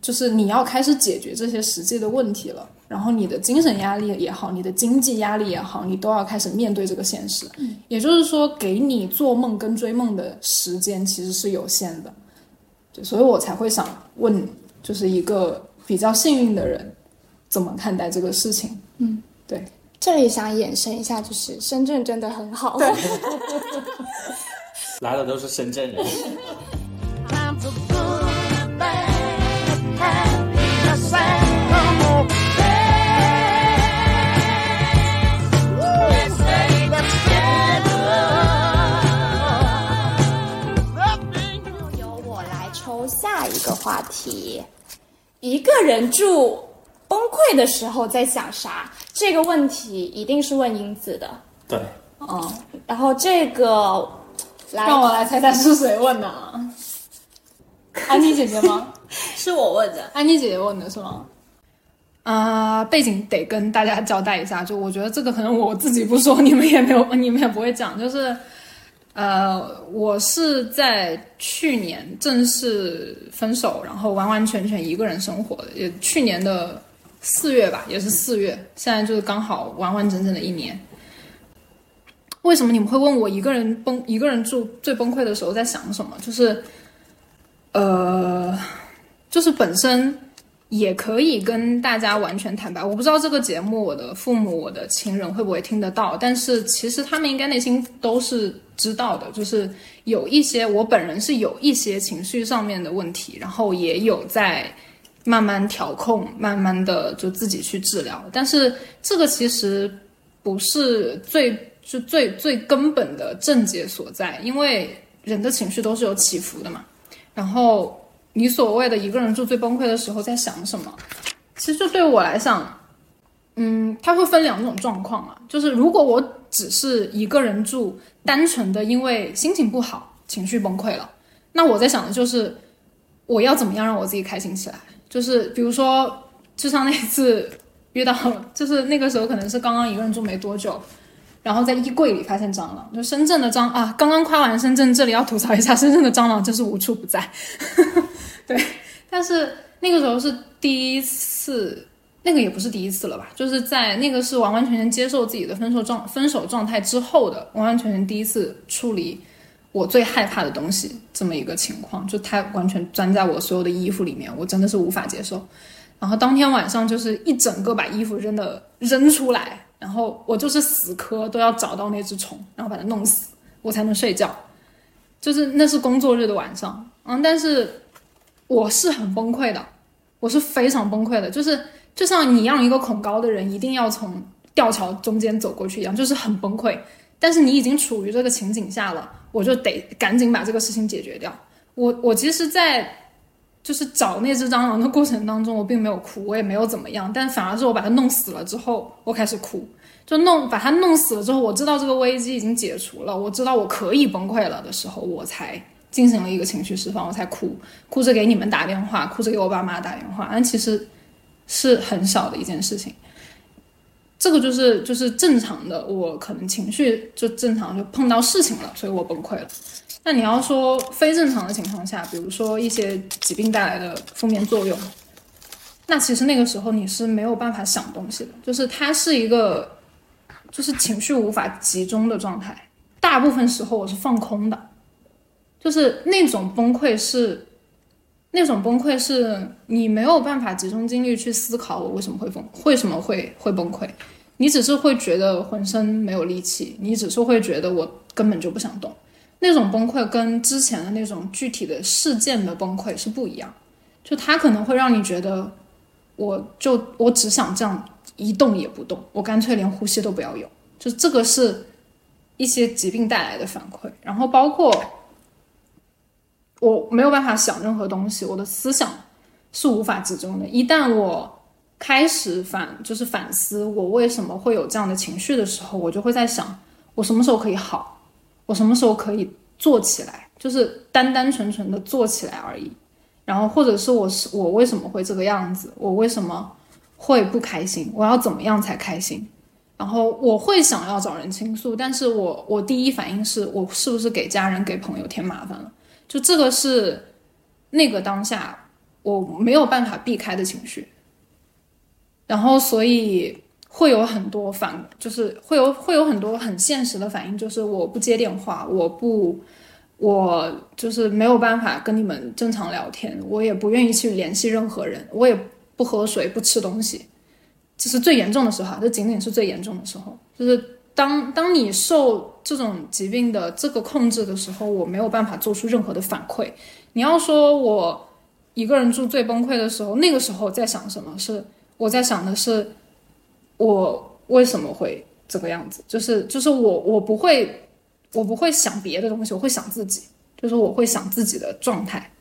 就是你要开始解决这些实际的问题了。然后你的精神压力也好，你的经济压力也好，你都要开始面对这个现实。也就是说，给你做梦跟追梦的时间其实是有限的。对，所以我才会想问，就是一个比较幸运的人怎么看待这个事情。嗯，对，这里想延伸一下，就是深圳真的很好。来的都是深圳人。个话题：一个人住崩溃的时候在想啥？这个问题一定是问英子的。对，嗯，然后这个来让我来猜猜是谁问的啊？安妮姐姐吗？是我问的，安妮姐姐问的是吗？啊、背景得跟大家交代一下，就我觉得这个可能我自己不说，你们也没有，你们也不会讲。就是，呃，我是在去年正式分手，然后完完全全一个人生活的，也去年的四月吧，也是四月，现在就是刚好完完整整的一年。为什么你们会问我一个人崩一个人住最崩溃的时候在想什么？就是，呃，就是本身也可以跟大家完全坦白。我不知道这个节目我的父母、我的亲人会不会听得到，但是其实他们应该内心都是知道的。就是有一些我本人是有一些情绪上面的问题，然后也有在慢慢调控，慢慢的就自己去治疗。但是这个其实不是最就最最根本的症结所在，因为人的情绪都是有起伏的嘛。然后你所谓的一个人住最崩溃的时候在想什么？其实就对我来讲，嗯，它会分两种状况啊。就是如果我只是一个人住，单纯的因为心情不好，情绪崩溃了，那我在想的就是我要怎么样让我自己开心起来。就是比如说，就像那次遇到，就是那个时候可能是刚刚一个人住没多久。然后在衣柜里发现蟑螂，就深圳的蟑啊，刚刚夸完深圳，这里要吐槽一下，深圳的蟑螂真是无处不在。对，但是那个时候是第一次，那个也不是第一次了吧？就是在那个是完完全全接受自己的分手状分手状态之后的，完完全全第一次处理我最害怕的东西这么一个情况，就它完全钻在我所有的衣服里面，我真的是无法接受。然后当天晚上就是一整个把衣服扔的扔出来，然后我就是死磕都要找到那只虫，然后把它弄死，我才能睡觉。就是那是工作日的晚上，嗯，但是我是很崩溃的，我是非常崩溃的，就是就像你让一个恐高的人一定要从吊桥中间走过去一样，就是很崩溃。但是你已经处于这个情景下了，我就得赶紧把这个事情解决掉。我我其实，在就是找那只蟑螂的过程当中，我并没有哭，我也没有怎么样，但反而是我把它弄死了之后，我开始哭。就弄把它弄死了之后，我知道这个危机已经解除了，我知道我可以崩溃了的时候，我才进行了一个情绪释放，我才哭，哭着给你们打电话，哭着给我爸妈打电话，但其实是很小的一件事情。这个就是就是正常的，我可能情绪就正常，就碰到事情了，所以我崩溃了。那你要说非正常的情况下，比如说一些疾病带来的负面作用，那其实那个时候你是没有办法想东西的，就是它是一个就是情绪无法集中的状态。大部分时候我是放空的，就是那种崩溃是那种崩溃是你没有办法集中精力去思考我为什么会崩，为什么会会崩溃，你只是会觉得浑身没有力气，你只是会觉得我根本就不想动。那种崩溃跟之前的那种具体的事件的崩溃是不一样，就它可能会让你觉得，我就我只想这样一动也不动，我干脆连呼吸都不要有，就这个是一些疾病带来的反馈，然后包括我没有办法想任何东西，我的思想是无法集中的。一旦我开始反就是反思我为什么会有这样的情绪的时候，我就会在想，我什么时候可以好。我什么时候可以做起来？就是单单纯纯的做起来而已。然后，或者是我是我为什么会这个样子？我为什么会不开心？我要怎么样才开心？然后我会想要找人倾诉，但是我我第一反应是我是不是给家人给朋友添麻烦了？就这个是那个当下我没有办法避开的情绪。然后，所以。会有很多反，就是会有会有很多很现实的反应，就是我不接电话，我不我就是没有办法跟你们正常聊天，我也不愿意去联系任何人，我也不喝水，不吃东西。这是最严重的时候，这仅仅是最严重的时候。就是当当你受这种疾病的这个控制的时候，我没有办法做出任何的反馈。你要说我一个人住最崩溃的时候，那个时候在想什么？是我在想的是我为什么会这个样子？就是就是我我不会我不会想别的东西，我会想自己，就是我会想自己的状态。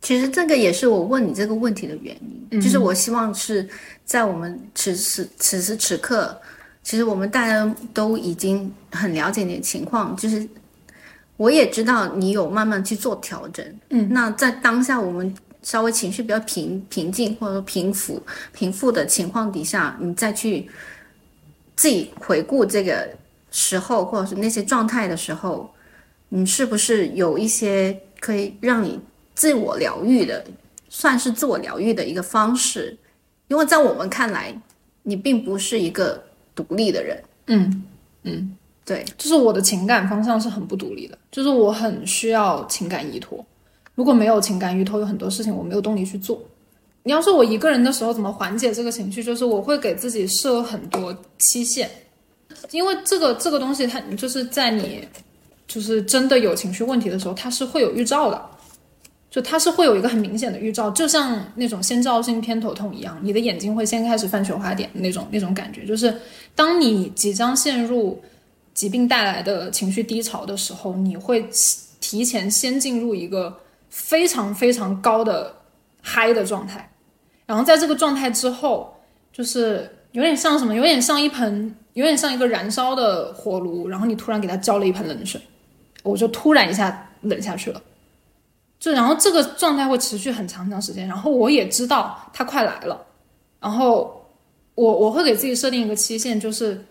其实这个也是我问你这个问题的原因，嗯就是我希望是在我们此时此时此刻，其实我们大家都已经很了解你的情况，就是我也知道你有慢慢去做调整，嗯，那在当下我们稍微情绪比较平平静或者说平复平复的情况底下，你再去自己回顾这个时候或者是那些状态的时候，你是不是有一些可以让你自我疗愈的，算是自我疗愈的一个方式，因为在我们看来，你并不是一个独立的人。嗯嗯，对，就是我的情感方向是很不独立的，就是我很需要情感依托。如果没有情感依托，有很多事情我没有动力去做。你要说我一个人的时候怎么缓解这个情绪，就是我会给自己设很多期限，因为这个这个东西它就是在你就是真的有情绪问题的时候，它是会有预兆的。就它是会有一个很明显的预兆，就像那种先兆性偏头痛一样，你的眼睛会先开始泛雪花点那种那种感觉，就是当你即将陷入疾病带来的情绪低潮的时候，你会提前先进入一个非常非常高的嗨的状态，然后在这个状态之后，就是有点像什么，有点像一盆，有点像一个燃烧的火炉，然后你突然给它浇了一盆冷水，我就突然一下冷下去了。就然后这个状态会持续很长很长时间，然后我也知道它快来了，然后我我会给自己设定一个期限，就是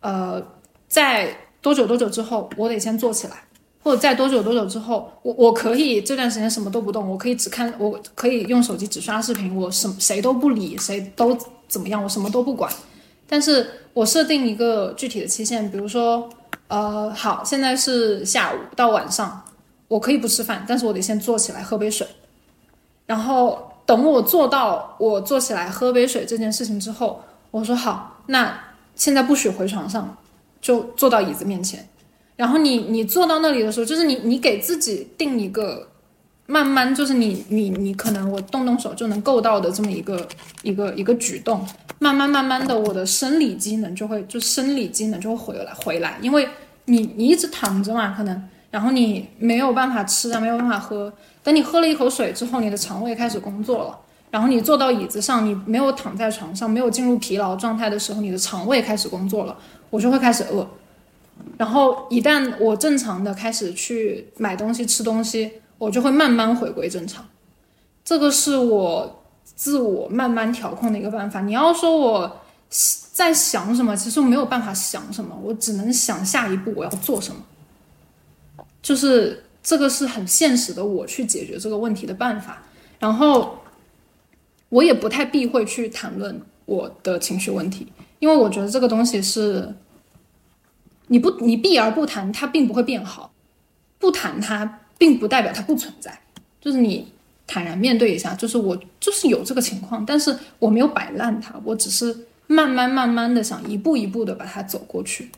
呃，在多久多久之后，我得先做起来，或者在多久多久之后，我我可以这段时间什么都不动，我可以只看，我可以用手机只刷视频，我什谁都不理，谁都怎么样，我什么都不管，但是我设定一个具体的期限，比如说呃，好，现在是下午到晚上。我可以不吃饭，但是我得先坐起来喝杯水，然后等我做到我坐起来喝杯水这件事情之后，我说好，那现在不许回床上，就坐到椅子面前，然后你你坐到那里的时候，就是你你给自己定一个慢慢就是你你你可能我动动手就能够到的这么一个一个一个举动，慢慢慢慢的我的生理机能就会就生理机能就会回来回来，因为你你一直躺着嘛，可能。然后你没有办法吃啊，没有办法喝。等你喝了一口水之后，你的肠胃开始工作了。然后你坐到椅子上，你没有躺在床上，没有进入疲劳状态的时候，你的肠胃开始工作了，我就会开始饿。然后一旦我正常的开始去买东西、吃东西，我就会慢慢回归正常。这个是我自我慢慢调控的一个办法。你要说我在想什么，其实我没有办法想什么，我只能想下一步我要做什么。就是这个是很现实的，我去解决这个问题的办法。然后我也不太避讳去谈论我的情绪问题，因为我觉得这个东西是你不你避而不谈，它并不会变好；不谈它，并不代表它不存在。就是你坦然面对一下，就是我就是有这个情况，但是我没有摆烂它，我只是慢慢慢慢的想一步一步的把它走过去。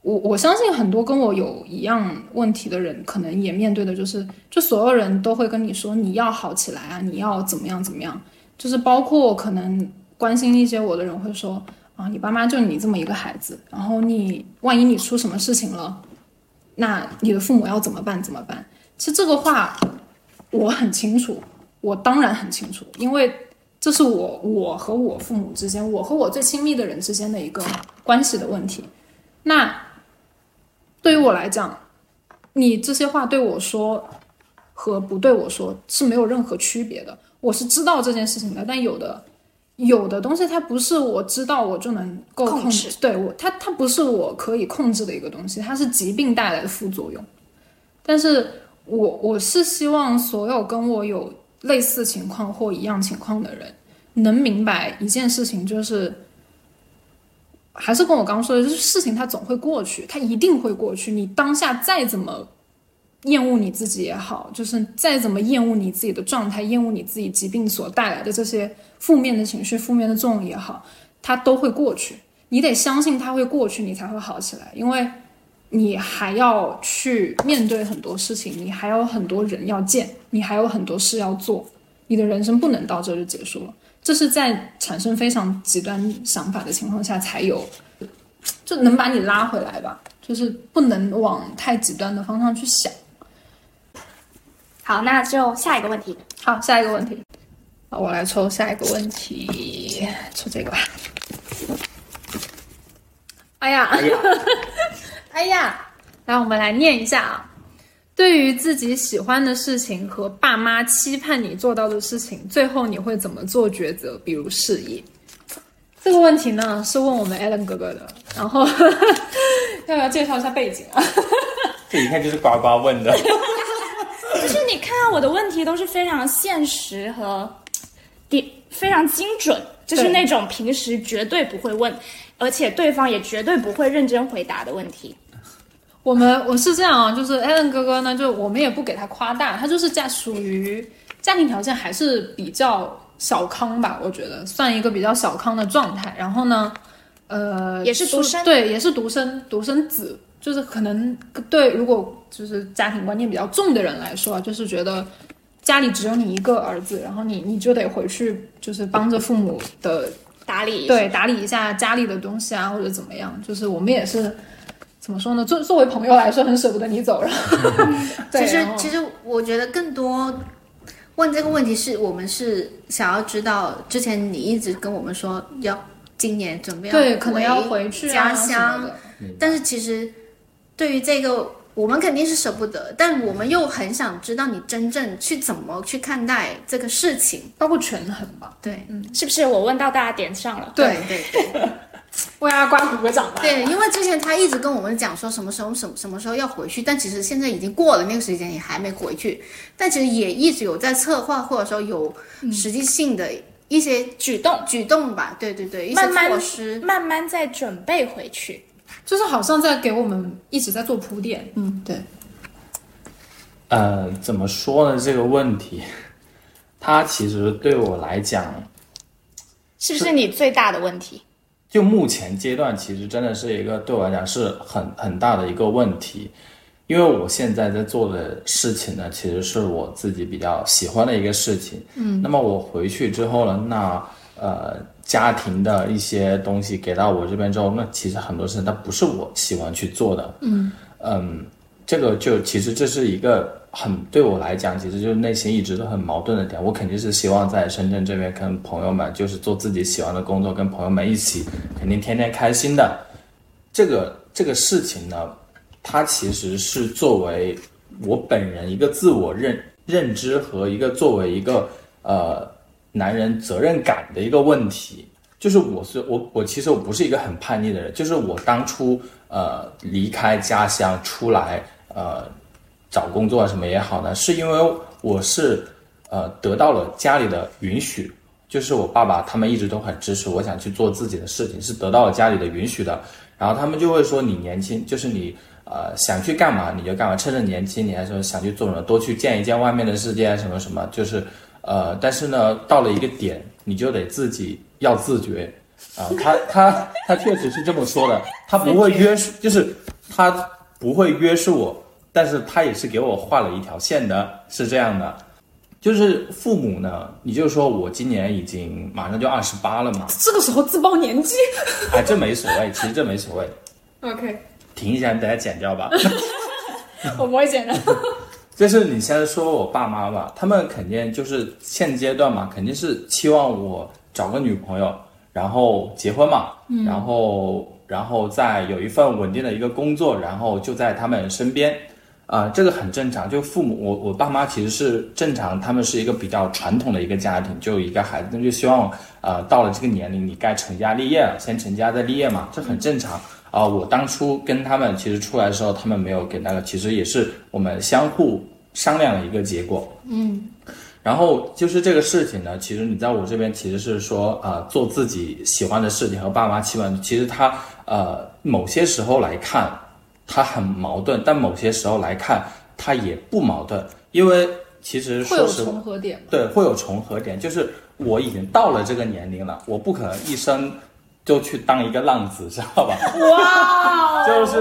我我相信很多跟我有一样问题的人，可能也面对的就是，就所有人都会跟你说你要好起来啊，你要怎么样怎么样，就是包括可能关心一些我的人会说啊，你爸妈就你这么一个孩子，然后你万一你出什么事情了，那你的父母要怎么办怎么办？其实这个话我很清楚，我当然很清楚，因为这是我我和我父母之间，我和我最亲密的人之间的一个关系的问题，那。对于我来讲，你这些话对我说和不对我说是没有任何区别的。我是知道这件事情的，但有的有的东西它不是我知道我就能够控制，对我它它不是我可以控制的一个东西，它是疾病带来的副作用。但是我我是希望所有跟我有类似情况或一样情况的人能明白一件事情，就是。还是跟我刚刚说的，就是事情它总会过去，它一定会过去。你当下再怎么厌恶你自己也好，就是再怎么厌恶你自己的状态，厌恶你自己疾病所带来的这些负面的情绪、负面的作用也好，它都会过去。你得相信它会过去，你才会好起来，因为你还要去面对很多事情，你还有很多人要见，你还有很多事要做，你的人生不能到这就结束了。这是在产生非常极端想法的情况下才有，就能把你拉回来吧，就是不能往太极端的方向去想。好，那就下一个问题。好，下一个问题，好，我来抽下一个问题，抽这个吧。哎呀，哎呀，哎呀，来，我们来念一下啊。对于自己喜欢的事情和爸妈期盼你做到的事情，最后你会怎么做抉择？比如事业。这个问题呢，是问我们 Alan 哥哥的，然后 要不要介绍一下背景啊？这一看就是呱呱问的。就是你看到我的问题都是非常现实和 点非常精准，就是那种平时绝对不会问，而且对方也绝对不会认真回答的问题。我们我是这样啊，就是 Allen 哥哥呢，就我们也不给他夸大，他就是家属于家庭条件还是比较小康吧，我觉得算一个比较小康的状态。然后呢，呃，也是独生对，也是独生独生子，就是可能对如果就是家庭观念比较重的人来说啊，就是觉得家里只有你一个儿子，然后你你就得回去就是帮着父母的打理对，打理一下家里的东西啊，或者怎么样。就是我们也是怎么说呢？作作为朋友来说，很舍不得你走，然后，其实其实我觉得更多问这个问题是我们是想要知道，之前你一直跟我们说要今年准备要对可能要回去啊家乡，但是其实对于这个。我们肯定是舍不得，但我们又很想知道你真正去怎么去看待这个事情。包括权衡吧。对，嗯是不是我问到大家点上了？对对对 为阿瓜鼓个掌吧。对，因为之前他一直跟我们讲说什么时候什么什么时候要回去，但其实现在已经过了那个时间，也还没回去。但其实也一直有在策划，或者说有实际性的一些举动举动吧。对对对，一些慢慢措施。慢慢在准备回去。就是好像在给我们一直在做铺垫。嗯，对。呃，怎么说呢？这个问题，它其实对我来讲，是不是你最大的问题？就目前阶段，其实真的是一个对我来讲是很很大的一个问题，因为我现在在做的事情呢，其实是我自己比较喜欢的一个事情。嗯，那么我回去之后呢，那呃家庭的一些东西给到我这边之后，那其实很多事情它不是我喜欢去做的。嗯嗯，这个就其实这是一个很对我来讲，其实就是内心一直都很矛盾的点。我肯定是希望在深圳这边跟朋友们，就是做自己喜欢的工作，跟朋友们一起，肯定天天开心的。这个这个事情呢，它其实是作为我本人一个自我认认知和一个作为一个呃男人责任感的一个问题。就是我是我我其实我不是一个很叛逆的人，就是我当初呃离开家乡出来呃找工作什么也好呢，是因为我是呃得到了家里的允许，就是我爸爸他们一直都很支持我想去做自己的事情，是得到了家里的允许的。然后他们就会说你年轻，就是你呃想去干嘛你就干嘛，趁着年轻你还说想去做什么，多去见一见外面的世界什么什么，就是呃，但是呢到了一个点，你就得自己要自觉啊、他他他确实是这么说的，他不会约束，就是他不会约束我，但是他也是给我画了一条线的，是这样的。就是父母呢，你就说我今年已经马上就二十八了嘛，这个时候自报年纪。哎，这没所谓，其实这没所谓。OK，停一下，你等下剪掉吧。我不会剪的。就是你先说我爸妈吧，他们肯定就是现阶段嘛，肯定是期望我找个女朋友，然后结婚嘛，然后然后再有一份稳定的一个工作，然后就在他们身边，啊、这个很正常。就父母，我我爸妈其实是正常，他们是一个比较传统的一个家庭，就一个孩子，那就希望呃到了这个年龄，你该成家立业了，先成家再立业嘛，这很正常。啊、我当初跟他们其实出来的时候，他们没有给那个，其实也是我们相互商量了一个结果。嗯，然后就是这个事情呢，其实你在我这边其实是说，呃，做自己喜欢的事情和爸妈期望，其实他呃某些时候来看，他很矛盾，但某些时候来看，他也不矛盾，因为其实会有说实重合点？对，会有重合点，就是我已经到了这个年龄了，我不可能一生就去当一个浪子，知道吧？哇，就是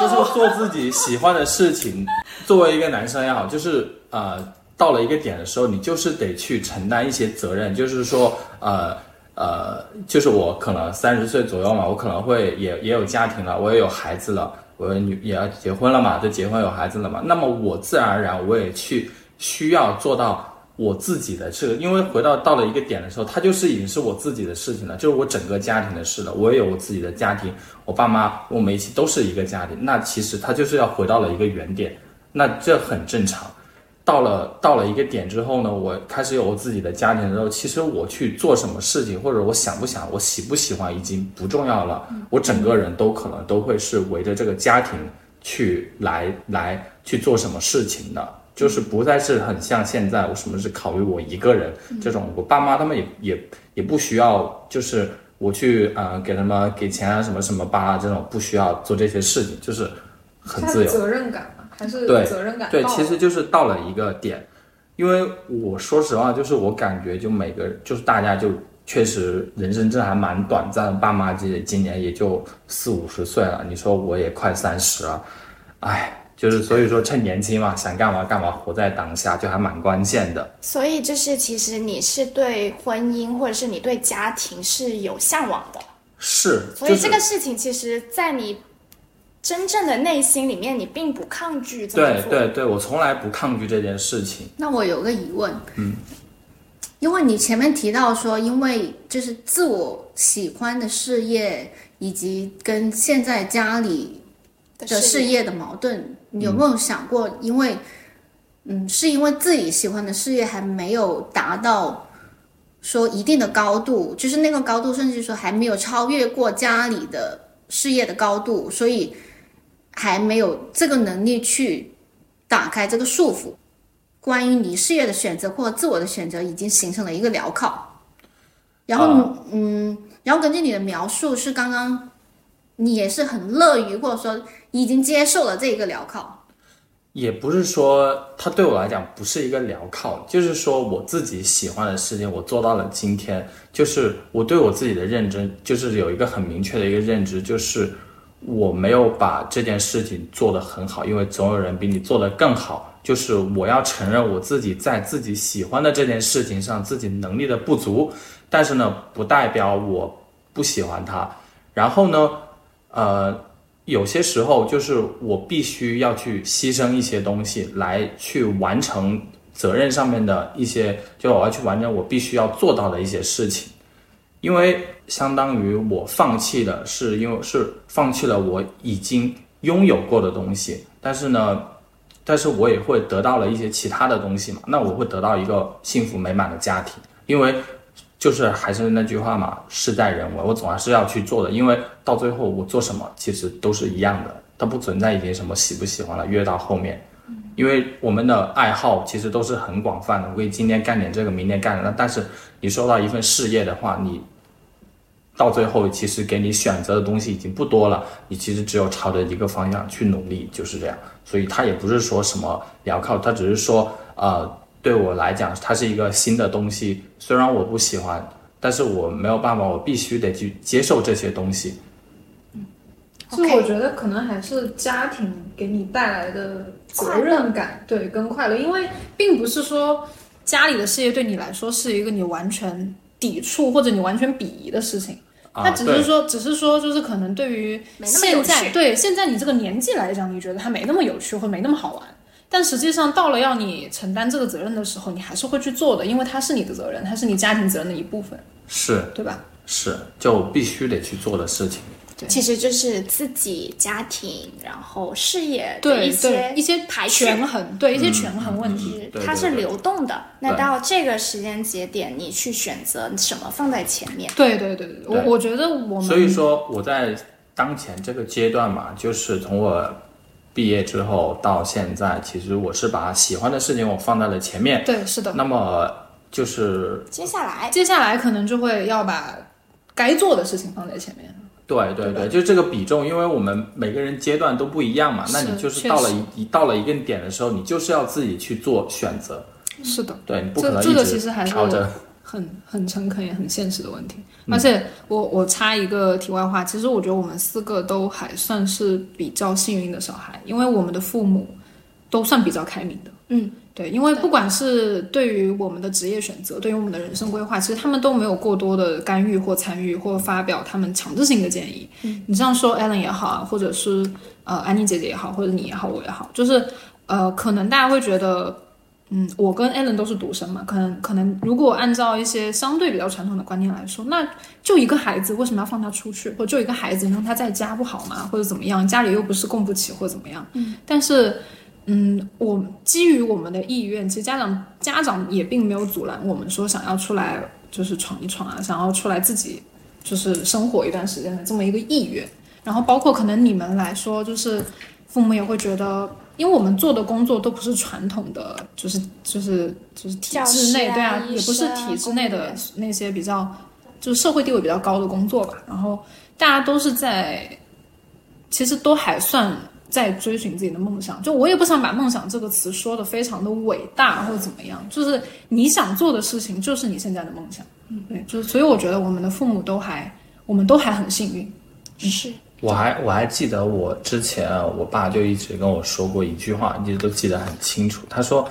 就是做自己喜欢的事情。作为一个男生也好，就是呃，到了一个点的时候，你就是得去承担一些责任，就是说呃。呃，就是我可能三十岁左右嘛，我可能会也也有家庭了，我也有孩子了，我女也要结婚了嘛，就结婚有孩子了嘛。那么我自然而然我也去需要做到我自己的这个，因为回到到了一个点的时候，它就是已经是我自己的事情了，就是我整个家庭的事了。我也有我自己的家庭，我爸妈我们一起都是一个家庭，那其实它就是要回到了一个原点，那这很正常。到了到了一个点之后呢，我开始有我自己的家庭之后，其实我去做什么事情，或者我想不想，我喜不喜欢，已经不重要了。我整个人都可能都会是围着这个家庭去来来去做什么事情的，就是不再是很像现在，我什么是考虑我一个人这种，我爸妈他们也也也不需要，就是我去呃给他们给钱啊什么什么吧这种不需要做这些事情，就是很自由。责任感吗？还是对责任感对，其实就是到了一个点，因为我说实话，就是我感觉就每个就是大家就确实人生真的还蛮短暂的，爸妈这今年也就四五十岁了，你说我也快三十了，哎，就是所以说趁年轻嘛，想干嘛干嘛，活在当下就还蛮关键的。所以就是其实你是对婚姻或者是你对家庭是有向往的，是，所就是以这个事情其实，在你真正的内心里面，你并不抗拒这么做。对对对，我从来不抗拒这件事情。那我有个疑问，嗯，因为你前面提到说，因为就是自我喜欢的事业以及跟现在家里的事业的矛盾，你有没有想过，因为嗯，是因为自己喜欢的事业还没有达到说一定的高度，就是那个高度，甚至说还没有超越过家里的事业的高度，所以还没有这个能力去打开这个束缚。关于你事业的选择或者自我的选择，已经形成了一个镣铐。然后，嗯，然后根据你的描述，是刚刚你也是很乐于或者说已经接受了这一个镣铐。也不是说它对我来讲不是一个镣铐，就是说我自己喜欢的事情，我做到了今天，就是我对我自己的认真，就是有一个很明确的一个认知，就是我没有把这件事情做得很好，因为总有人比你做得更好。就是我要承认我自己在自己喜欢的这件事情上自己能力的不足，但是呢，不代表我不喜欢它。然后呢，呃，有些时候就是我必须要去牺牲一些东西来去完成责任上面的一些，就我要去完成我必须要做到的一些事情，因为相当于我放弃的是因为是放弃了我已经拥有过的东西，但是呢。但是我也会得到了一些其他的东西嘛，那我会得到一个幸福美满的家庭，因为就是还是那句话嘛，事在人为，我总还是要去做的，因为到最后我做什么其实都是一样的，它不存在已经什么喜不喜欢了，越到后面，因为我们的爱好其实都是很广泛的，我可以今天干点这个，明天干点那，但是你收到一份事业的话，你到最后其实给你选择的东西已经不多了，你其实只有朝着一个方向去努力，就是这样。所以它也不是说什么镣铐，它只是说，呃，对我来讲，它是一个新的东西。虽然我不喜欢，但是我没有办法，我必须得去接受这些东西。嗯就我觉得可能还是家庭给你带来的责任感，对，跟快乐，因为并不是说家里的事业对你来说是一个你完全抵触或者你完全鄙夷的事情。他只是说，只是说，就是可能对于现在对现在你这个年纪来讲，你觉得它没那么有趣或没那么好玩，但实际上到了要你承担这个责任的时候，你还是会去做的，因为它是你的责任，它是你家庭责任的一部分，是对吧？是，就必须得去做的事情。其实就是自己家庭，然后事业的对一些一些排权衡，对一些权衡问题。它是流动的。那到这个时间节点，你去选择什么放在前面。对对对对，我对我觉得我们所以说我在当前这个阶段嘛，就是从我毕业之后到现在，其实我是把喜欢的事情我放在了前面。对是的，那么就是接下来，接下来可能就会要把该做的事情放在前面。对对对，就这个比重，因为我们每个人阶段都不一样嘛，那你就是到了一一到了一个点的时候，你就是要自己去做选择，是的，对你不可这这个能一直其实还是。很很诚恳也很现实的问题。嗯而且我我插一个题外话，其实我觉得我们四个都还算是比较幸运的小孩，因为我们的父母都算比较开明的。嗯，对，因为不管是对于我们的职业选择，对于我们的人生规划，其实他们都没有过多的干预或参与，或发表他们强制性的建议。嗯，你这样说，Allen 也好啊，或者是呃安妮姐姐也好，或者你也好，我也好，就是呃，可能大家会觉得。嗯，我跟 Allen 都是独生嘛，可能可能如果按照一些相对比较传统的观念来说，那就一个孩子为什么要放他出去，或者就一个孩子让他在家不好吗？或者怎么样，家里又不是供不起或者怎么样？嗯，但是嗯，我基于我们的意愿，其实家长家长也并没有阻拦我们说想要出来就是闯一闯啊，想要出来自己就是生活一段时间的这么一个意愿。然后包括可能你们来说，就是父母也会觉得，因为我们做的工作都不是传统的，就是就是就是体制内，啊对啊，也不是体制内的那些比较就是社会地位比较高的工作吧。然后大家都是在，其实都还算在追寻自己的梦想。就我也不想把梦想这个词说的非常的伟大或者怎么样，就是你想做的事情就是你现在的梦想。嗯，对，就是所以我觉得我们的父母都还，我们都还很幸运。是我还我还记得我之前啊我爸就一直跟我说过一句话，一直都记得很清楚。他说，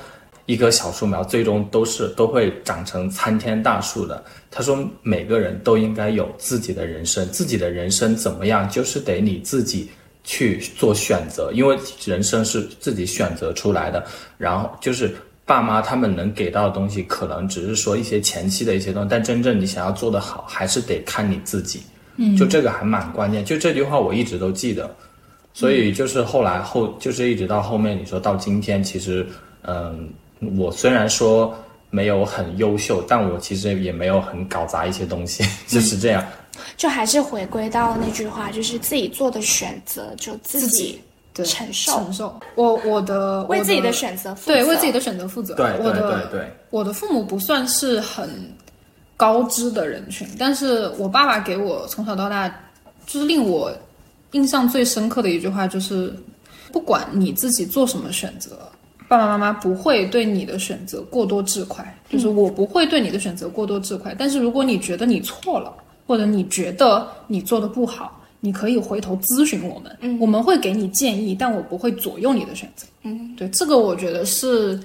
一棵小树苗最终都是都会长成参天大树的。他说，每个人都应该有自己的人生，自己的人生怎么样，就是得你自己去做选择，因为人生是自己选择出来的。然后就是爸妈他们能给到的东西，可能只是说一些前期的一些东西，但真正你想要做得好，还是得看你自己。嗯，就这个还蛮关键，就这句话我一直都记得。所以就是后来后就是一直到后面，你说到今天，其实嗯，我虽然说没有很优秀，但我其实也没有很搞砸一些东西，就是这样。就还是回归到那句话，就是自己做的选择就自自己承受，承受。我我的为自己的选择负责。对为自己的选择负责。对对我的对对，我的父母不算是很高知的人群，但是我爸爸给我从小到大，就是令我印象最深刻的一句话就是，不管你自己做什么选择，爸爸妈妈不会对你的选择过多置快，就是我不会对你的选择过多置块。但是如果你觉得你错了，或者你觉得你做的不好，你可以回头咨询我们，嗯我们会给你建议，但我不会左右你的选择。嗯，对，这个我觉得是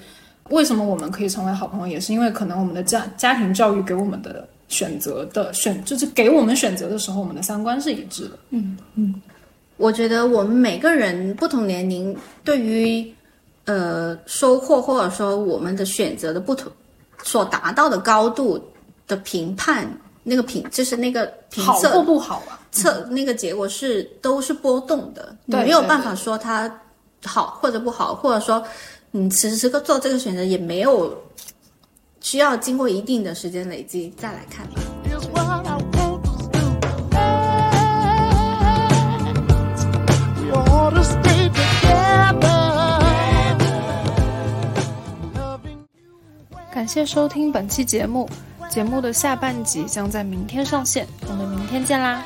为什么我们可以成为好朋友，也是因为可能我们的家家庭教育给我们的选择的选，就是给我们选择的时候，我们的三观是一致的。嗯嗯我觉得我们每个人不同年龄对于呃收获或者说我们的选择的不同所达到的高度的评判，那个评就是那个评好或测不好啊？测那个结果是都是波动的，你没有办法说它好或者不好，或者说你此时此刻做这个选择也没有需要经过一定的时间累积再来看吧。感谢收听本期节目，节目的下半集将在明天上线我们明天见啦。